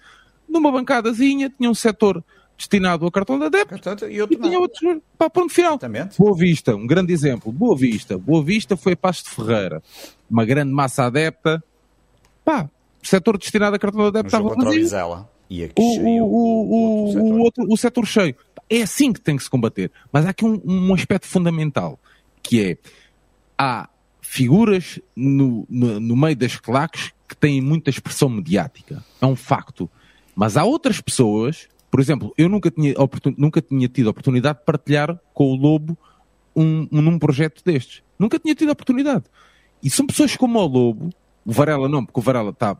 numa bancadazinha tinha um setor destinado a cartão de adepto Portanto, eu e tinha outros. Pá, ponto final. Exatamente. Boa Vista, um grande exemplo. Boa Vista. Boa Vista foi de Ferreira. Uma grande massa adepta. Pá, setor destinado a cartão No adepto estava vazio. E aqui O, cheio o, o, o, o, outro, o setor cheio. É assim que tem que se combater. Mas há aqui um, um aspecto fundamental, que é, há figuras no, no, no meio das claques que têm muita expressão mediática. É um facto. Mas há outras pessoas, por exemplo, eu nunca tinha, oportun, nunca tinha tido a oportunidade de partilhar com o Lobo um, um, num projeto destes. Nunca tinha tido a oportunidade. E são pessoas como o Lobo, o Varela não, porque o Varela está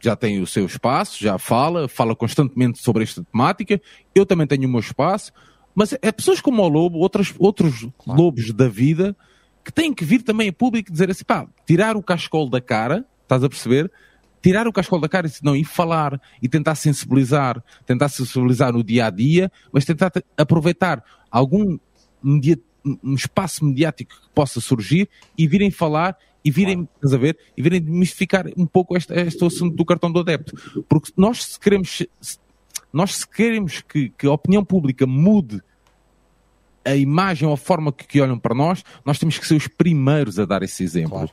já tem o seu espaço, já fala, fala constantemente sobre esta temática. Eu também tenho o meu espaço, mas é pessoas como o Lobo, outras, outros lobos da vida, que têm que vir também a público e dizer assim, pá, tirar o cascol da cara, estás a perceber? Tirar o cascol da cara e não, e falar, e tentar sensibilizar, tentar sensibilizar no dia a dia, mas tentar te- aproveitar algum um espaço mediático que possa surgir e virem falar e virem, estás a ver, e virem demistificar um pouco este, este assunto do cartão do adepto. Porque nós se queremos, nós se queremos que, que a opinião pública mude a imagem ou a forma que, que olham para nós, nós temos que ser os primeiros a dar esse exemplo. Claro.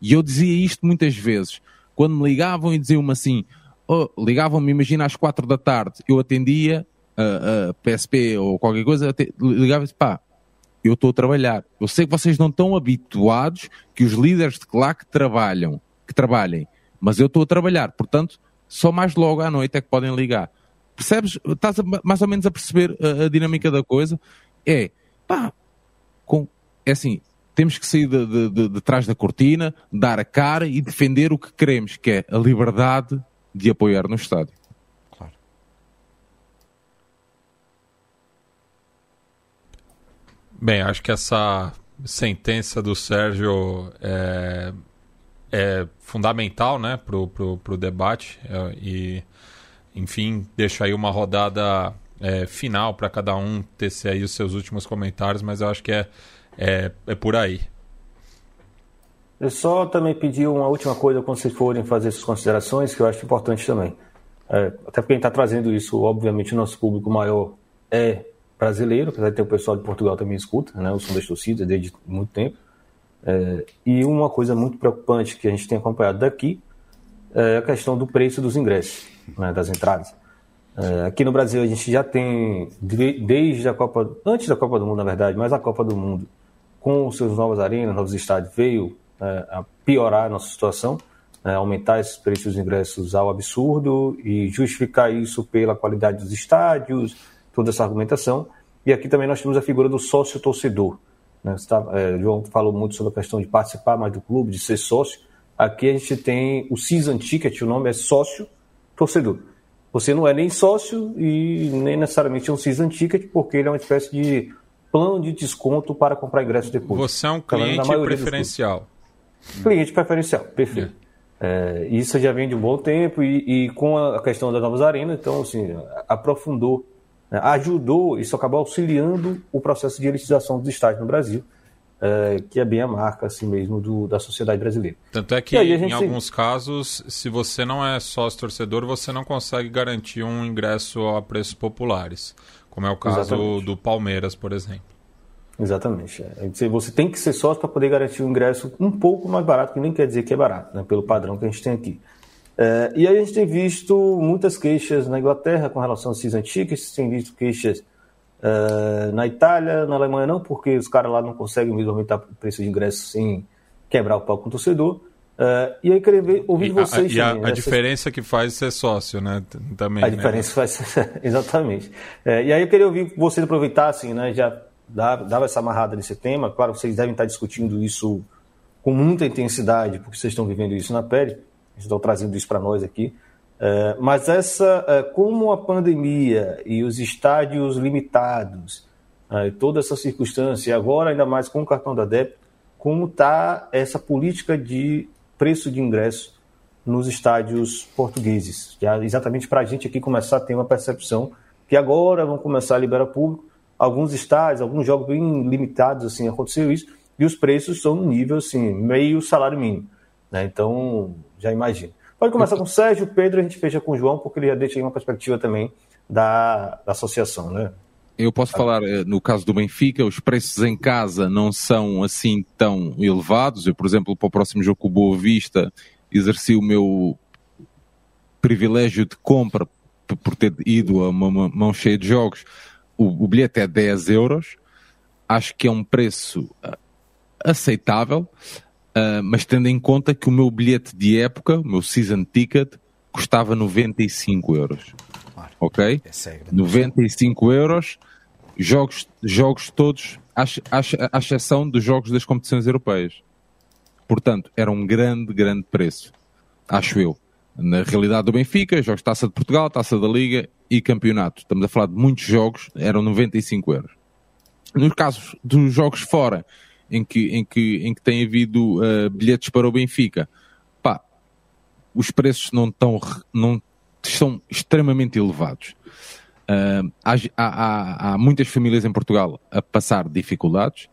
E eu dizia isto muitas vezes, quando me ligavam e diziam-me assim, oh, ligavam-me, imagina às quatro da tarde, eu atendia a, a PSP ou qualquer coisa, ligava-me pá, eu estou a trabalhar. Eu sei que vocês não estão habituados que os líderes de claque trabalham, que trabalhem, mas eu estou a trabalhar, portanto, só mais logo à noite é que podem ligar. Percebes? Estás a- mais ou menos a perceber a, a dinâmica da coisa? É, pá, com, é assim, temos que sair de, de- de- de trás da cortina, dar a cara e defender o que queremos, que é a liberdade de apoiar no estádio. Bem, acho que essa sentença do Sérgio é, é fundamental né, para o pro, pro debate é, e, enfim, deixa aí uma rodada é, final para cada um tecer aí os seus últimos comentários, mas eu acho que é, é, é por aí. Eu só também pedi uma última coisa quando vocês forem fazer essas considerações, que eu acho importante também. É, até porque a gente está trazendo isso, obviamente, o nosso público maior é brasileiro, apesar de ter o pessoal de Portugal também escuta, né, o som das torcidas desde muito tempo. É, e uma coisa muito preocupante que a gente tem acompanhado daqui é a questão do preço dos ingressos, né, das entradas. É, aqui no Brasil a gente já tem, de- desde a Copa, antes da Copa do Mundo, na verdade, mas a Copa do Mundo, com os seus novas arenas, novos estádios, veio é, a piorar a nossa situação, né, aumentar esses preços dos ingressos ao absurdo e justificar isso pela qualidade dos estádios, toda essa argumentação. E aqui também nós temos a figura do sócio-torcedor. Né? Tá, é, o João falou muito sobre a questão de participar mais do clube, de ser sócio. Aqui a gente tem o Season Ticket, o nome é sócio-torcedor. Você não é nem sócio e nem necessariamente um Season Ticket, porque ele é uma espécie de plano de desconto para comprar ingresso depois. Você é um na cliente preferencial. Cliente preferencial, perfeito. É, isso já vem de um bom tempo e, e com a questão das novas arenas, então, assim, aprofundou, né, ajudou, isso acabou auxiliando o processo de elitização dos estádios no Brasil. é, que é bem a marca assim mesmo do, da sociedade brasileira. Tanto é que em alguns casos, se você não é sócio torcedor, você não consegue garantir um ingresso a preços populares, como é o caso Exatamente. do Palmeiras, por exemplo. Exatamente. É. Você tem que ser sócio para poder garantir um ingresso um pouco mais barato, que nem quer dizer que é barato, né, pelo padrão que a gente tem aqui. É, e aí a gente tem visto muitas queixas na Inglaterra com relação ao season tickets, tem visto queixas Uh, na Itália, na Alemanha não, porque os caras lá não conseguem mesmo aumentar o preço de ingresso sem quebrar o palco com o torcedor. Uh, e aí queria ver, ouvir e vocês. A, e a, a diferença que faz ser sócio, né? Também. A né? diferença faz <laughs> exatamente. É, e aí eu queria ouvir vocês aproveitar, assim, né? Já dava essa amarrada nesse tema. Claro, vocês devem estar discutindo isso com muita intensidade, porque vocês estão vivendo isso na pele. Estão trazendo isso para nós aqui. É, mas essa, é, como a pandemia e os estádios limitados, é, toda essa circunstância, agora ainda mais com o cartão da débito, como está essa política de preço de ingresso nos estádios portugueses? Já exatamente para a gente aqui começar a ter uma percepção que agora vão começar a liberar público. Alguns estádios, alguns jogos bem limitados, assim, aconteceu isso, e os preços são no nível, assim, meio salário mínimo. Né? Então, já imagina. Pode começar com o <laughs> Sérgio, Pedro, a gente fecha com o João, porque ele já deixa aí uma perspectiva também da, da associação, né? Eu posso falar, eh, no caso do Benfica, os preços em casa não são assim tão elevados. Eu, por exemplo, para o próximo jogo com o Boa Vista, exerci o meu privilégio de compra por ter ido a uma mão cheia de jogos. O, o bilhete é 10 euros. Acho que é um preço eh, aceitável. Uh, mas tendo em conta que o meu bilhete de época, o meu season ticket, custava 95 euros. Claro. Ok? É 95 euros, jogos, jogos todos, à, exceção dos jogos das competições europeias. Portanto, era um grande, grande preço. Acho eu. Na realidade do Benfica, jogos de Taça de Portugal, Taça da Liga e Campeonato. Estamos a falar de muitos jogos, eram 95 euros. Nos casos dos jogos fora, em que, em que, em que tem havido uh, bilhetes para o Benfica, pá, os preços não, estão, não estão extremamente elevados. Uh, há, há, há, muitas famílias em Portugal a passar dificuldades.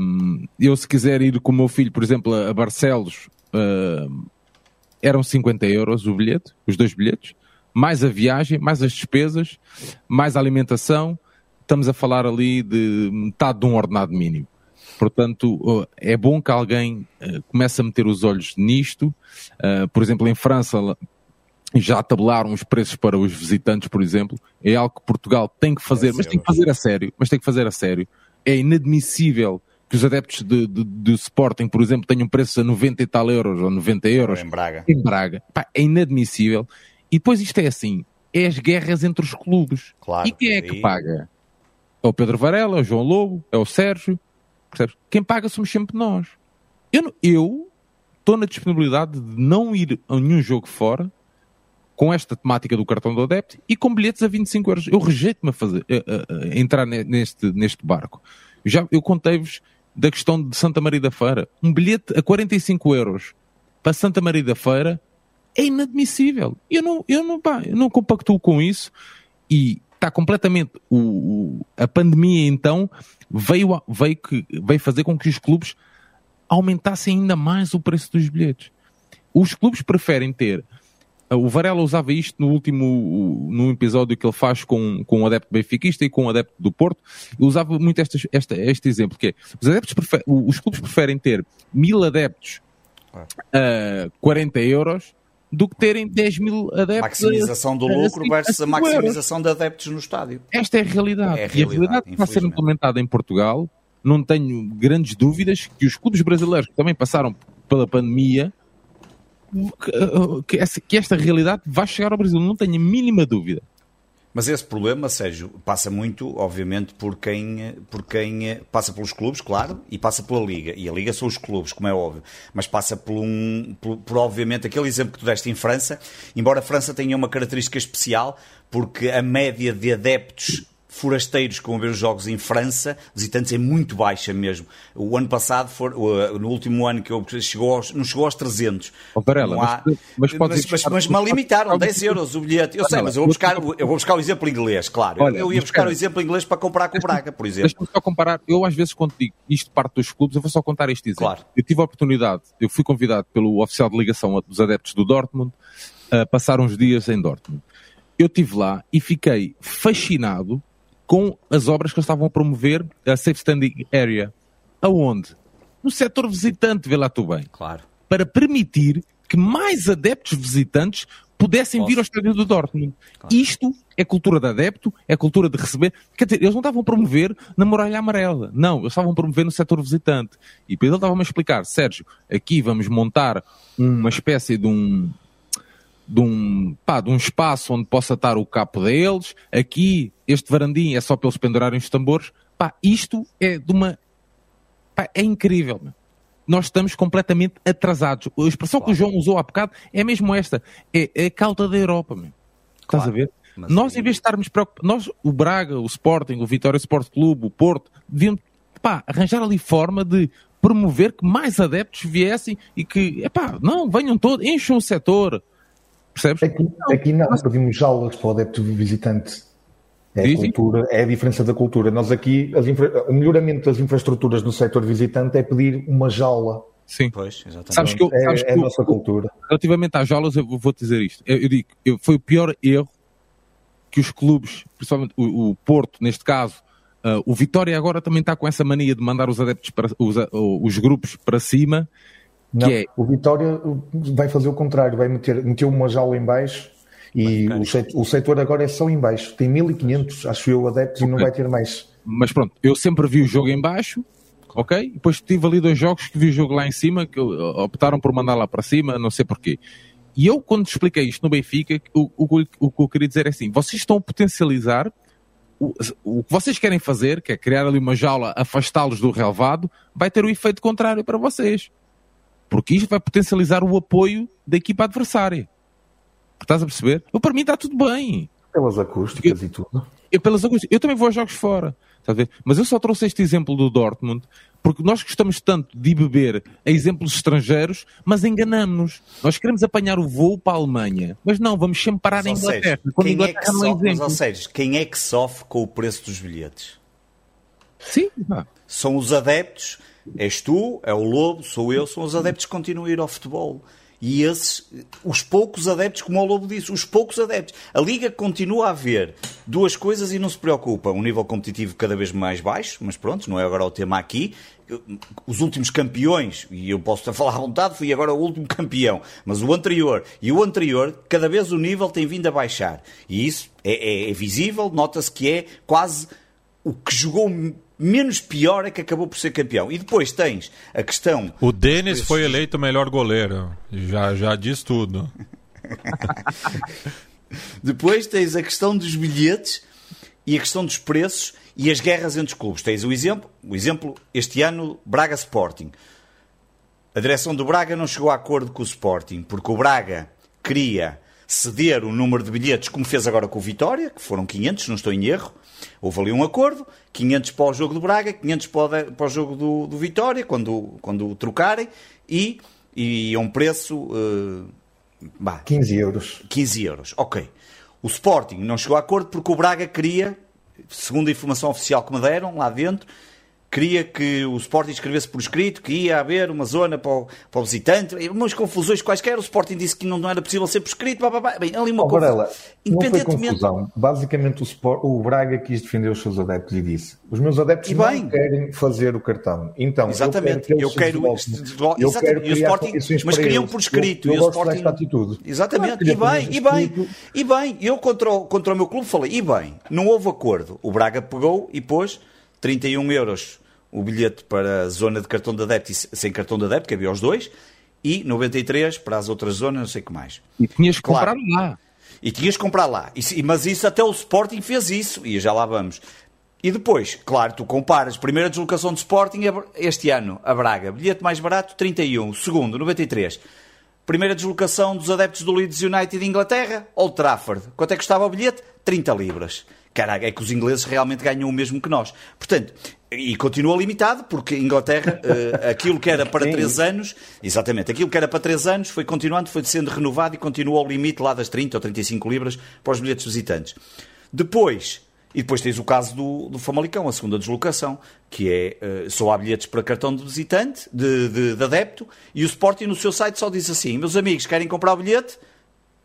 Um, eu, se quiser ir com o meu filho, por exemplo, a Barcelos, uh, eram 50 euros o bilhete, os dois bilhetes, mais a viagem, mais as despesas, mais a alimentação. Estamos a falar ali de metade de um ordenado mínimo. Portanto, é bom que alguém eh, comece a meter os olhos nisto. Eh, por exemplo, em França já tabelaram os preços para os visitantes, por exemplo. É algo que Portugal tem que fazer, mas tem que fazer a sério. Mas tem que fazer a sério. É inadmissível que os adeptos de, de, de Sporting, por exemplo, tenham preços a 90 e tal euros ou 90 euros. Em Braga. Em Braga. Pá, é inadmissível. E depois isto é assim. É as guerras entre os clubes. Claro, e quem é que paga? É o Pedro Varela, é o João Lobo, é o Sérgio, Percebes? Quem paga somos sempre nós. Eu, estou na disponibilidade de não ir a nenhum jogo fora com esta temática do cartão do adepto e com bilhetes a 25 euros. Eu rejeito-me a, fazer, a, a, a, entrar neste, neste barco. Eu, já, eu contei-vos da questão de Santa Maria da Feira. Um bilhete a 45 euros para Santa Maria da Feira é inadmissível. Eu não, eu não, pá, eu não compactuo com isso e está completamente. O, o, a pandemia, então, veio, veio, que, veio fazer com que os clubes aumentassem ainda mais o preço dos bilhetes. Os clubes preferem ter. O Varela usava isto no último no episódio que ele faz com, com um adepto benfiquista e com um adepto do Porto. Ele usava muito este, este, este exemplo, que é, os, adeptos prefer, os clubes preferem ter mil adeptos a 40 euros do que terem 10 mil adeptos. Maximização do lucro a, versus a maximização de adeptos no estádio. Esta é a realidade. É a realidade e a realidade que está a ser implementada em Portugal, não tenho grandes dúvidas que os clubes brasileiros que também passaram pela pandemia, que esta realidade vai chegar ao Brasil, não tenho a mínima dúvida. Mas esse problema, Sérgio, passa muito, obviamente, por quem, por quem passa pelos clubes, claro, e passa pela Liga. E a Liga são os clubes, como é óbvio. Mas passa por, um, por, por, obviamente, aquele exemplo que tu deste em França, embora a França tenha uma característica especial, porque a média de adeptos forasteiros que vão ver os jogos em França, visitantes, é muito baixa mesmo. O ano passado, for, no último ano que eu chegou aos, não chegou aos 300. Oh, Varela, há, mas, mas, mas, mas, mas me limitaram 10 euros o bilhete. Eu sei, mas eu vou buscar, eu vou buscar o exemplo inglês, claro. Olha, eu ia buscar o exemplo inglês para comparar com o Braga, por exemplo. Deixa-me só comparar. Eu, às vezes, quando digo isto parte dos clubes, eu vou só contar este exemplo. Claro. Eu tive a oportunidade, eu fui convidado pelo oficial de ligação dos adeptos do Dortmund a passar uns dias em Dortmund. Eu estive lá e fiquei fascinado com as obras que eles estavam a promover a Safe Standing Area. Aonde? No setor visitante, vê lá tu bem. Claro. Para permitir que mais adeptos visitantes pudessem Posso. vir ao estádio do Dortmund. Claro. Isto é cultura de adepto, é cultura de receber. Quer dizer, eles não estavam a promover na muralha amarela. Não, eles estavam a promover no setor visitante. E depois ele estava-me a explicar, Sérgio, aqui vamos montar uma espécie de um, de um, pá, de um espaço onde possa estar o capo deles. Aqui, este varandim é só para eles pendurarem os tambores. Pá, isto é de uma. Pá, é incrível. Meu. Nós estamos completamente atrasados. A expressão claro. que o João usou há bocado é mesmo esta: é, é a cauda da Europa. Meu. Estás a ver? Mas nós, em vez de estarmos preocupados, nós, o Braga, o Sporting, o Vitória Sport Clube, o Porto, deviam pá, arranjar ali forma de promover que mais adeptos viessem e que, epá, não, venham todos, encham o setor, Percebes? Aqui, aqui não, pedimos jaulas para o adepto visitante. É a, cultura, é a diferença da cultura. Nós aqui, infra... o melhoramento das infraestruturas no setor visitante é pedir uma jaula. Sim, pois, exatamente. Sabes que eu, é, sabes é, que a nossa cultura. Relativamente às jaulas, eu vou-te dizer isto. Eu, eu digo, eu, foi o pior erro que os clubes, principalmente o, o Porto, neste caso, uh, o Vitória agora também está com essa mania de mandar os adeptos para os, os grupos para cima não, é... O Vitória vai fazer o contrário, vai meter, meter uma jaula em baixo e o setor, o setor, agora é só em baixo. Tem 1500, acho eu, adeptos okay. e não vai ter mais. Mas pronto, eu sempre vi o jogo em baixo, ok? Depois tive ali dois jogos que vi o jogo lá em cima, que optaram por mandar lá para cima, não sei porquê. E eu, quando expliquei isto no Benfica, o, o, o que eu queria dizer é assim: vocês estão a potencializar o, o que vocês querem fazer, que é criar ali uma jaula, afastá-los do relevado, vai ter o efeito contrário para vocês. Porque isto vai potencializar o apoio da equipa adversária. Estás a perceber? Eu, para mim está tudo bem. Pelas acústicas eu, e tudo. Eu, pelas acústicas. Eu também vou a jogos fora. Estás a ver? Mas eu só trouxe este exemplo do Dortmund porque nós gostamos tanto de beber a exemplos estrangeiros, mas enganamos-nos. Nós queremos apanhar o voo para a Alemanha, mas não, vamos sempre parar na Inglaterra. Seja, quem, Inglaterra é que sofre, mas, ou seja, quem é que sofre com o preço dos bilhetes? Sim. São os adeptos És tu, é o Lobo, sou eu, são os adeptos que continuam a ir ao futebol. E esses, os poucos adeptos, como o Lobo disse, os poucos adeptos. A Liga continua a ver duas coisas e não se preocupa. Um nível competitivo cada vez mais baixo, mas pronto, não é agora o tema aqui. Os últimos campeões, e eu posso <laughs> falar à vontade, fui agora o último campeão, mas o anterior e o anterior, cada vez o nível tem vindo a baixar. E isso é, é, é visível, nota-se que é quase o que jogou menos pior é que acabou por ser campeão. E depois tens a questão. O Denis foi eleito o melhor goleiro. Já, já diz tudo. <laughs> depois tens a questão dos bilhetes e a questão dos preços e as guerras entre os clubes. Tens o exemplo, o exemplo este ano, Braga Sporting. A direção do Braga não chegou a acordo com o Sporting, porque o Braga queria ceder o número de bilhetes, como fez agora com o Vitória, que foram 500, não estou em erro, Houve ali um acordo, 500 para o jogo do Braga, 500 para o, jogo do, do Vitória, quando, quando trocarem, e, e a um preço... Uh, bah, 15 euros. 15 euros, ok. O Sporting não chegou a acordo porque o Braga queria, segundo a informação oficial que me deram lá dentro, queria que o Sporting escrevesse por escrito que ia haver uma zona para o, para o visitante, umas confusões quaisquer, o Sporting disse que não, não era possível ser por escrito, blá, blá, blá. bem, ali uma oh, Varela, independentemente... Não foi confusão. Basicamente o, Sport, o Braga quis defender os seus adeptos e disse, os meus adeptos não querem fazer o cartão, então exatamente, eu quero, eu quero, eu quero e o Sporting, mas queriam por escrito, eu, eu e o Sporting, atitude. exatamente, e bem, e bem, e bem, eu contra o, contra o meu clube falei, e bem, não houve acordo, o Braga pegou e pôs 31 euros o bilhete para a zona de cartão de adepto e sem cartão de adepto, que havia os dois, e 93 para as outras zonas, não sei o que mais. E tinhas que claro. comprar lá. E tinhas que comprar lá. E, mas isso até o Sporting fez isso, e já lá vamos. E depois, claro, tu comparas primeira deslocação de Sporting este ano, a Braga, bilhete mais barato, 31. Segundo, 93. Primeira deslocação dos adeptos do Leeds United de Inglaterra, Old Trafford. Quanto é que custava o bilhete? 30 libras. Caraca, é que os ingleses realmente ganham o mesmo que nós. Portanto, e continua limitado, porque Inglaterra, uh, <laughs> aquilo que era para Sim. 3 anos, exatamente, aquilo que era para 3 anos foi continuando, foi sendo renovado e continua ao limite lá das 30 ou 35 libras para os bilhetes visitantes. Depois, e depois tens o caso do, do Famalicão, a segunda deslocação, que é uh, só há bilhetes para cartão de visitante, de, de, de, adepto, e o Sporting no seu site só diz assim: meus amigos, querem comprar o bilhete?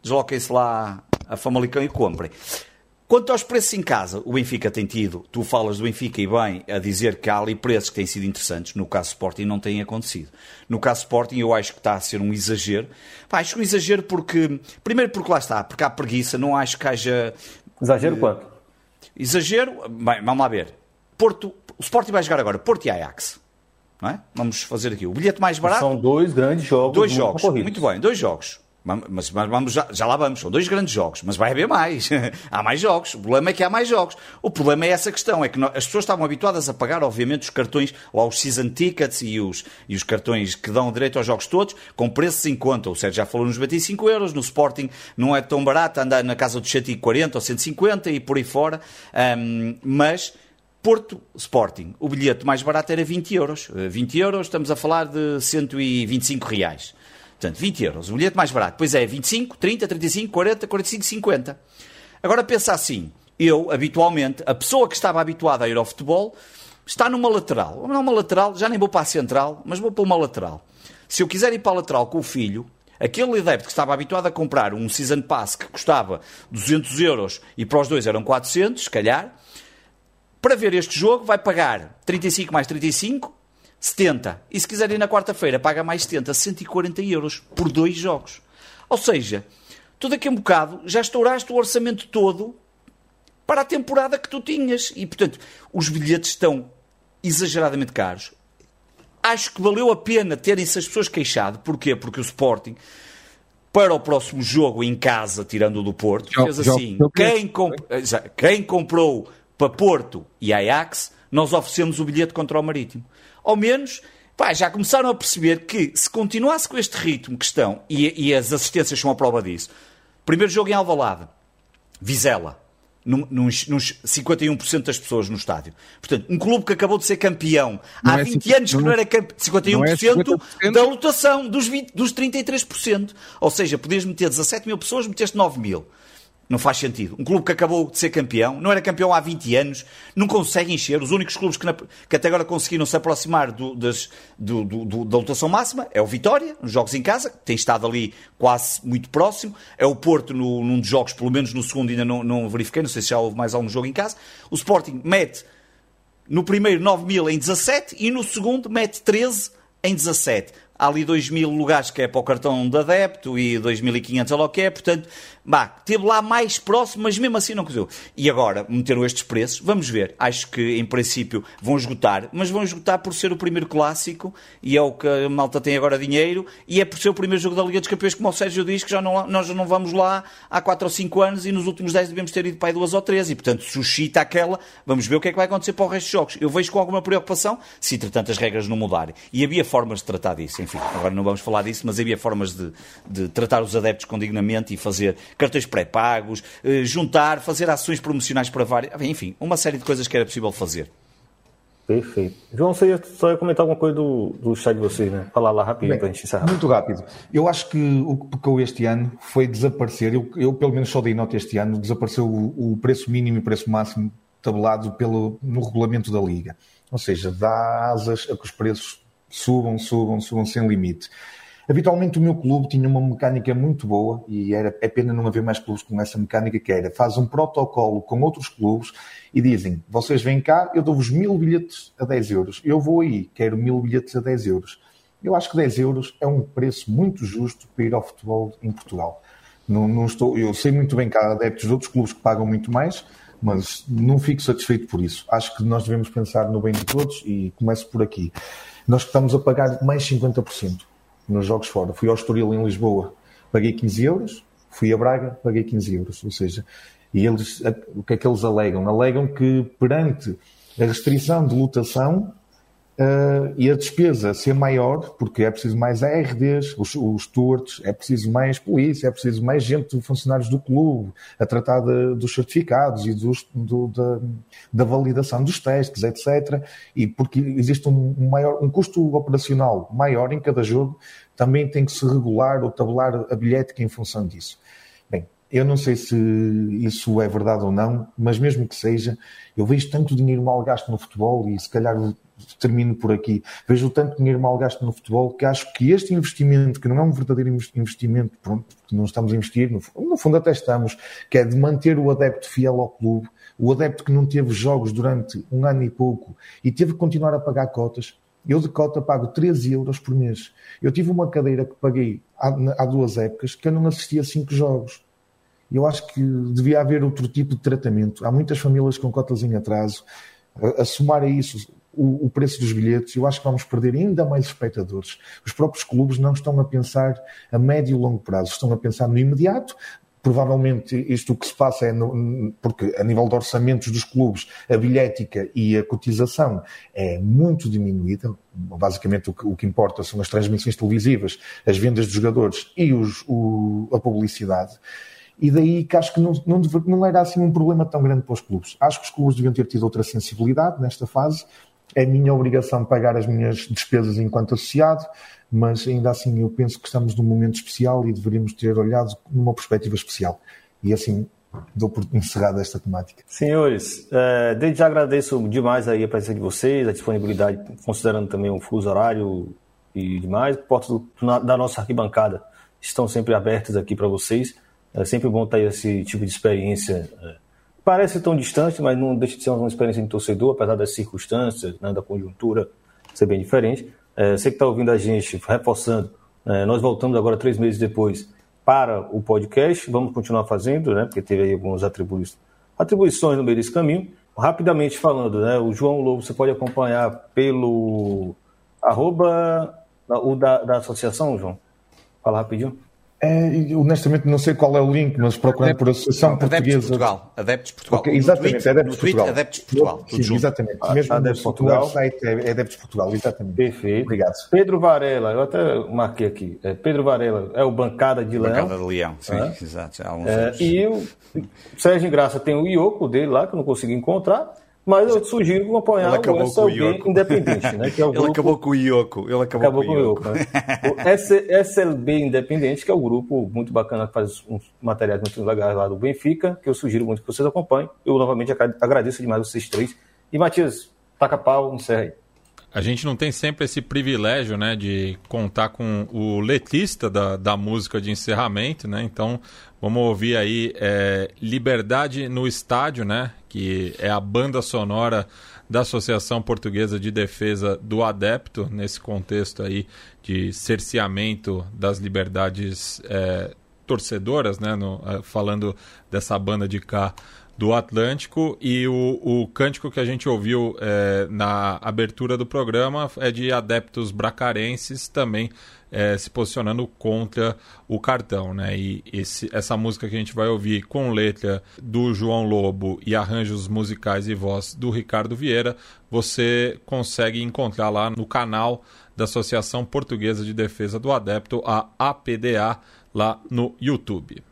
Desloquem-se lá a Famalicão e comprem. Quanto aos preços em casa, o Benfica tem tido, tu falas do Benfica e bem, a dizer que há ali preços que têm sido interessantes, no caso Sporting não tem acontecido. No caso Sporting eu acho que está a ser um exagero. Pá, acho um exagero porque, primeiro porque lá está, porque há preguiça, não acho que haja... Exagero uh, quanto? Exagero, bem, vamos lá ver. Porto, o Sporting vai jogar agora Porto e Ajax. Não é? Vamos fazer aqui o bilhete mais barato. São dois grandes jogos. Dois jogos, muito bem, dois jogos. Mas, mas vamos, já, já, lá vamos, são dois grandes jogos, mas vai haver mais. <laughs> há mais jogos. O problema é que há mais jogos. O problema é essa questão, é que as pessoas estavam habituadas a pagar, obviamente, os cartões, lá os season tickets e os, e os cartões que dão direito aos jogos todos, com preços em conta. O Sérgio já falou nos 25 euros, no Sporting não é tão barato, anda na casa dos 140 ou 150 e por aí fora. Um, mas Porto Sporting, o bilhete mais barato era 20 euros. 20 euros, estamos a falar de 125 reais. Portanto, 20 euros, o bilhete mais barato. Pois é, 25, 30, 35, 40, 45, 50. Agora pensa assim, eu, habitualmente, a pessoa que estava habituada a ir ao futebol, está numa lateral. Não uma lateral, já nem vou para a central, mas vou para uma lateral. Se eu quiser ir para a lateral com o filho, aquele adepto que estava habituado a comprar um Season Pass que custava 200 euros e para os dois eram 400, se calhar, para ver este jogo vai pagar 35 mais 35, 70. E se quiser ir na quarta-feira, paga mais 70, 140 euros por dois jogos. Ou seja, tu daqui a um bocado já estouraste o orçamento todo para a temporada que tu tinhas. E, portanto, os bilhetes estão exageradamente caros. Acho que valeu a pena terem-se as pessoas queixado. Porquê? Porque o Sporting, para o próximo jogo em casa, tirando o do Porto, já, fez assim. Já, quem, comp... quem comprou para Porto e Ajax, nós oferecemos o bilhete contra o Marítimo ao menos pá, já começaram a perceber que se continuasse com este ritmo que estão, e, e as assistências são a prova disso, primeiro jogo em Alvalade, Vizela, nos, nos 51% das pessoas no estádio. Portanto, um clube que acabou de ser campeão não há é 20 anos que não era campeão, 51% não é 50%? da lotação, dos, 20, dos 33%. Ou seja, podias meter 17 mil pessoas, meteste 9 mil. Não faz sentido. Um clube que acabou de ser campeão, não era campeão há 20 anos, não consegue encher. Os únicos clubes que, na, que até agora conseguiram se aproximar do, das, do, do, da lotação máxima é o Vitória, nos jogos em casa, que tem estado ali quase muito próximo. É o Porto, no, num dos jogos, pelo menos no segundo, ainda não, não verifiquei, não sei se já houve mais algum jogo em casa. O Sporting mete no primeiro 9 mil em 17 e no segundo mete 13 em 17 há ali 2 mil lugares que é para o cartão de adepto e 2.500 é o que é, portanto, bah, teve lá mais próximo, mas mesmo assim não conseguiu. E agora meteram estes preços, vamos ver, acho que em princípio vão esgotar, mas vão esgotar por ser o primeiro clássico e é o que a malta tem agora dinheiro e é por ser o primeiro jogo da Liga dos Campeões, como o Sérgio diz, que já não, nós já não vamos lá há 4 ou 5 anos e nos últimos 10 devemos ter ido para aí duas ou três e portanto suscita aquela, vamos ver o que é que vai acontecer para o resto dos jogos. Eu vejo com alguma preocupação se entretanto as regras não mudarem. E havia formas de tratar disso, enfim, agora não vamos falar disso, mas havia formas de, de tratar os adeptos com dignamente e fazer cartões pré-pagos, eh, juntar, fazer ações promocionais para várias. Enfim, uma série de coisas que era possível fazer. Perfeito. João, você ia, só ia comentar alguma coisa do, do chat de vocês, né? Falar lá rapidinho para a gente encerrar. Muito rápido. Eu acho que o que pecou este ano foi desaparecer, eu, eu pelo menos só dei nota este ano, desapareceu o, o preço mínimo e o preço máximo tabelado pelo, no regulamento da Liga. Ou seja, dá asas a que os preços subam, subam, subam sem limite. Habitualmente o meu clube tinha uma mecânica muito boa e era, é pena não haver mais clubes com essa mecânica que era, faz um protocolo com outros clubes e dizem, vocês vêm cá, eu dou-vos mil bilhetes a 10 euros, eu vou aí, quero mil bilhetes a 10 euros. Eu acho que 10 euros é um preço muito justo para ir ao futebol em Portugal. Não, não estou, eu sei muito bem que há adeptos de outros clubes que pagam muito mais, mas não fico satisfeito por isso. Acho que nós devemos pensar no bem de todos e começo por aqui. Nós estamos a pagar mais 50% nos jogos fora. Fui ao Estoril em Lisboa, paguei 15 euros. Fui a Braga, paguei 15 euros. Ou seja, e eles, o que é que eles alegam? Alegam que perante a restrição de lotação, Uh, e a despesa ser maior, porque é preciso mais ARDs, os, os stewards, é preciso mais polícia, é preciso mais gente, funcionários do clube, a tratar de, dos certificados e dos, do, da, da, validação dos testes, etc. E porque existe um, maior, um custo operacional maior em cada jogo, também tem que se regular ou tabular a bilhética em função disso. Bem, eu não sei se isso é verdade ou não, mas mesmo que seja, eu vejo tanto dinheiro mal gasto no futebol e se calhar termino por aqui. Vejo tanto dinheiro mal gasto no futebol que acho que este investimento, que não é um verdadeiro investimento, pronto, não estamos a investir, no, no fundo até estamos, que é de manter o adepto fiel ao clube, o adepto que não teve jogos durante um ano e pouco e teve que continuar a pagar cotas. Eu de cota pago 13 euros por mês. Eu tive uma cadeira que paguei há, há duas épocas que eu não assistia a cinco jogos. Eu acho que devia haver outro tipo de tratamento. Há muitas famílias com cotas em atraso. A, a somar a isso o, o, preço dos bilhetes, eu acho que vamos perder ainda mais espectadores. Os próprios clubes não estão a pensar a médio e longo prazo, estão a pensar no imediato. Provavelmente isto o que se passa é no, porque a nível de orçamentos dos clubes a bilhética e a cotização é muito diminuída. Basicamente o que, o que importa são as transmissões televisivas, as vendas de jogadores e os, o, a publicidade. E daí que acho que não, não, não era assim um problema tão grande para os clubes. Acho que os clubes deviam ter tido outra sensibilidade nesta fase é minha obrigação pagar as minhas despesas enquanto associado, mas ainda assim eu penso que estamos num momento especial e deveríamos ter olhado numa perspectiva especial. E assim dou por encerrada esta temática. Senhores, é, desde já agradeço demais aí a presença de vocês, a disponibilidade, considerando também o fuso horário e demais. Portas da nossa arquibancada estão sempre abertas aqui para vocês. É sempre bom ter esse tipo de experiência é, parece tão distante, mas não deixa de ser uma experiência de torcedor, apesar das circunstâncias, né, da conjuntura ser bem diferente. É, você que está ouvindo a gente, reforçando, é, nós voltamos agora três meses depois para o podcast, vamos continuar fazendo, né, porque teve aí atribui atribuições no meio desse caminho. Rapidamente falando, né, o João Lobo você pode acompanhar pelo arroba o da, da associação, João. Fala rapidinho. É, honestamente não sei qual é o link, mas procurando por Associação Adeptos Portuguesa. Portugal. Adeptos Portugal. Okay, exatamente, tweet, Adeptos Portugal. Adeptos Portugal. Sim, junto. exatamente. Ah, Mesmo Adeptos Portugal. site é Adeptos Portugal, exatamente. Perfeito. Obrigado. Pedro Varela, eu até marquei aqui. É, Pedro Varela é o Bancada de Leão. Bancada de Leão, sim, é. exato. É, e o Sérgio Graça tem o Ioco dele lá, que eu não consegui encontrar. Mas eu sugiro acompanhar o SLB o Independente, né? Que é o <laughs> grupo... Ele acabou com o Ioco. Ele acabou, acabou com, o Ioco. Né? o SLB Independente, que é o um grupo muito bacana que faz uns materiais muito legais lá do Benfica, que eu sugiro muito que vocês acompanhem. Eu novamente agradeço demais vocês três. E Matias, taca pau, encerra aí. A gente não tem sempre esse privilégio, né, de contar com o letista da, da música de encerramento, né? Então, vamos ouvir aí é, Liberdade no Estádio, né? Que é a banda sonora da Associação Portuguesa de Defesa do Adepto, nesse contexto aí de cerceamento das liberdades é, torcedoras, né? No, é, falando dessa banda de cá do Atlântico e o, o cântico que a gente ouviu é, na abertura do programa é de adeptos bracarenses também é, se posicionando contra o cartão, né? E esse, essa música que a gente vai ouvir com letra do João Lobo e arranjos musicais e voz do Ricardo Vieira, você consegue encontrar lá no canal da Associação Portuguesa de Defesa do Adepto, a APDA, lá no YouTube.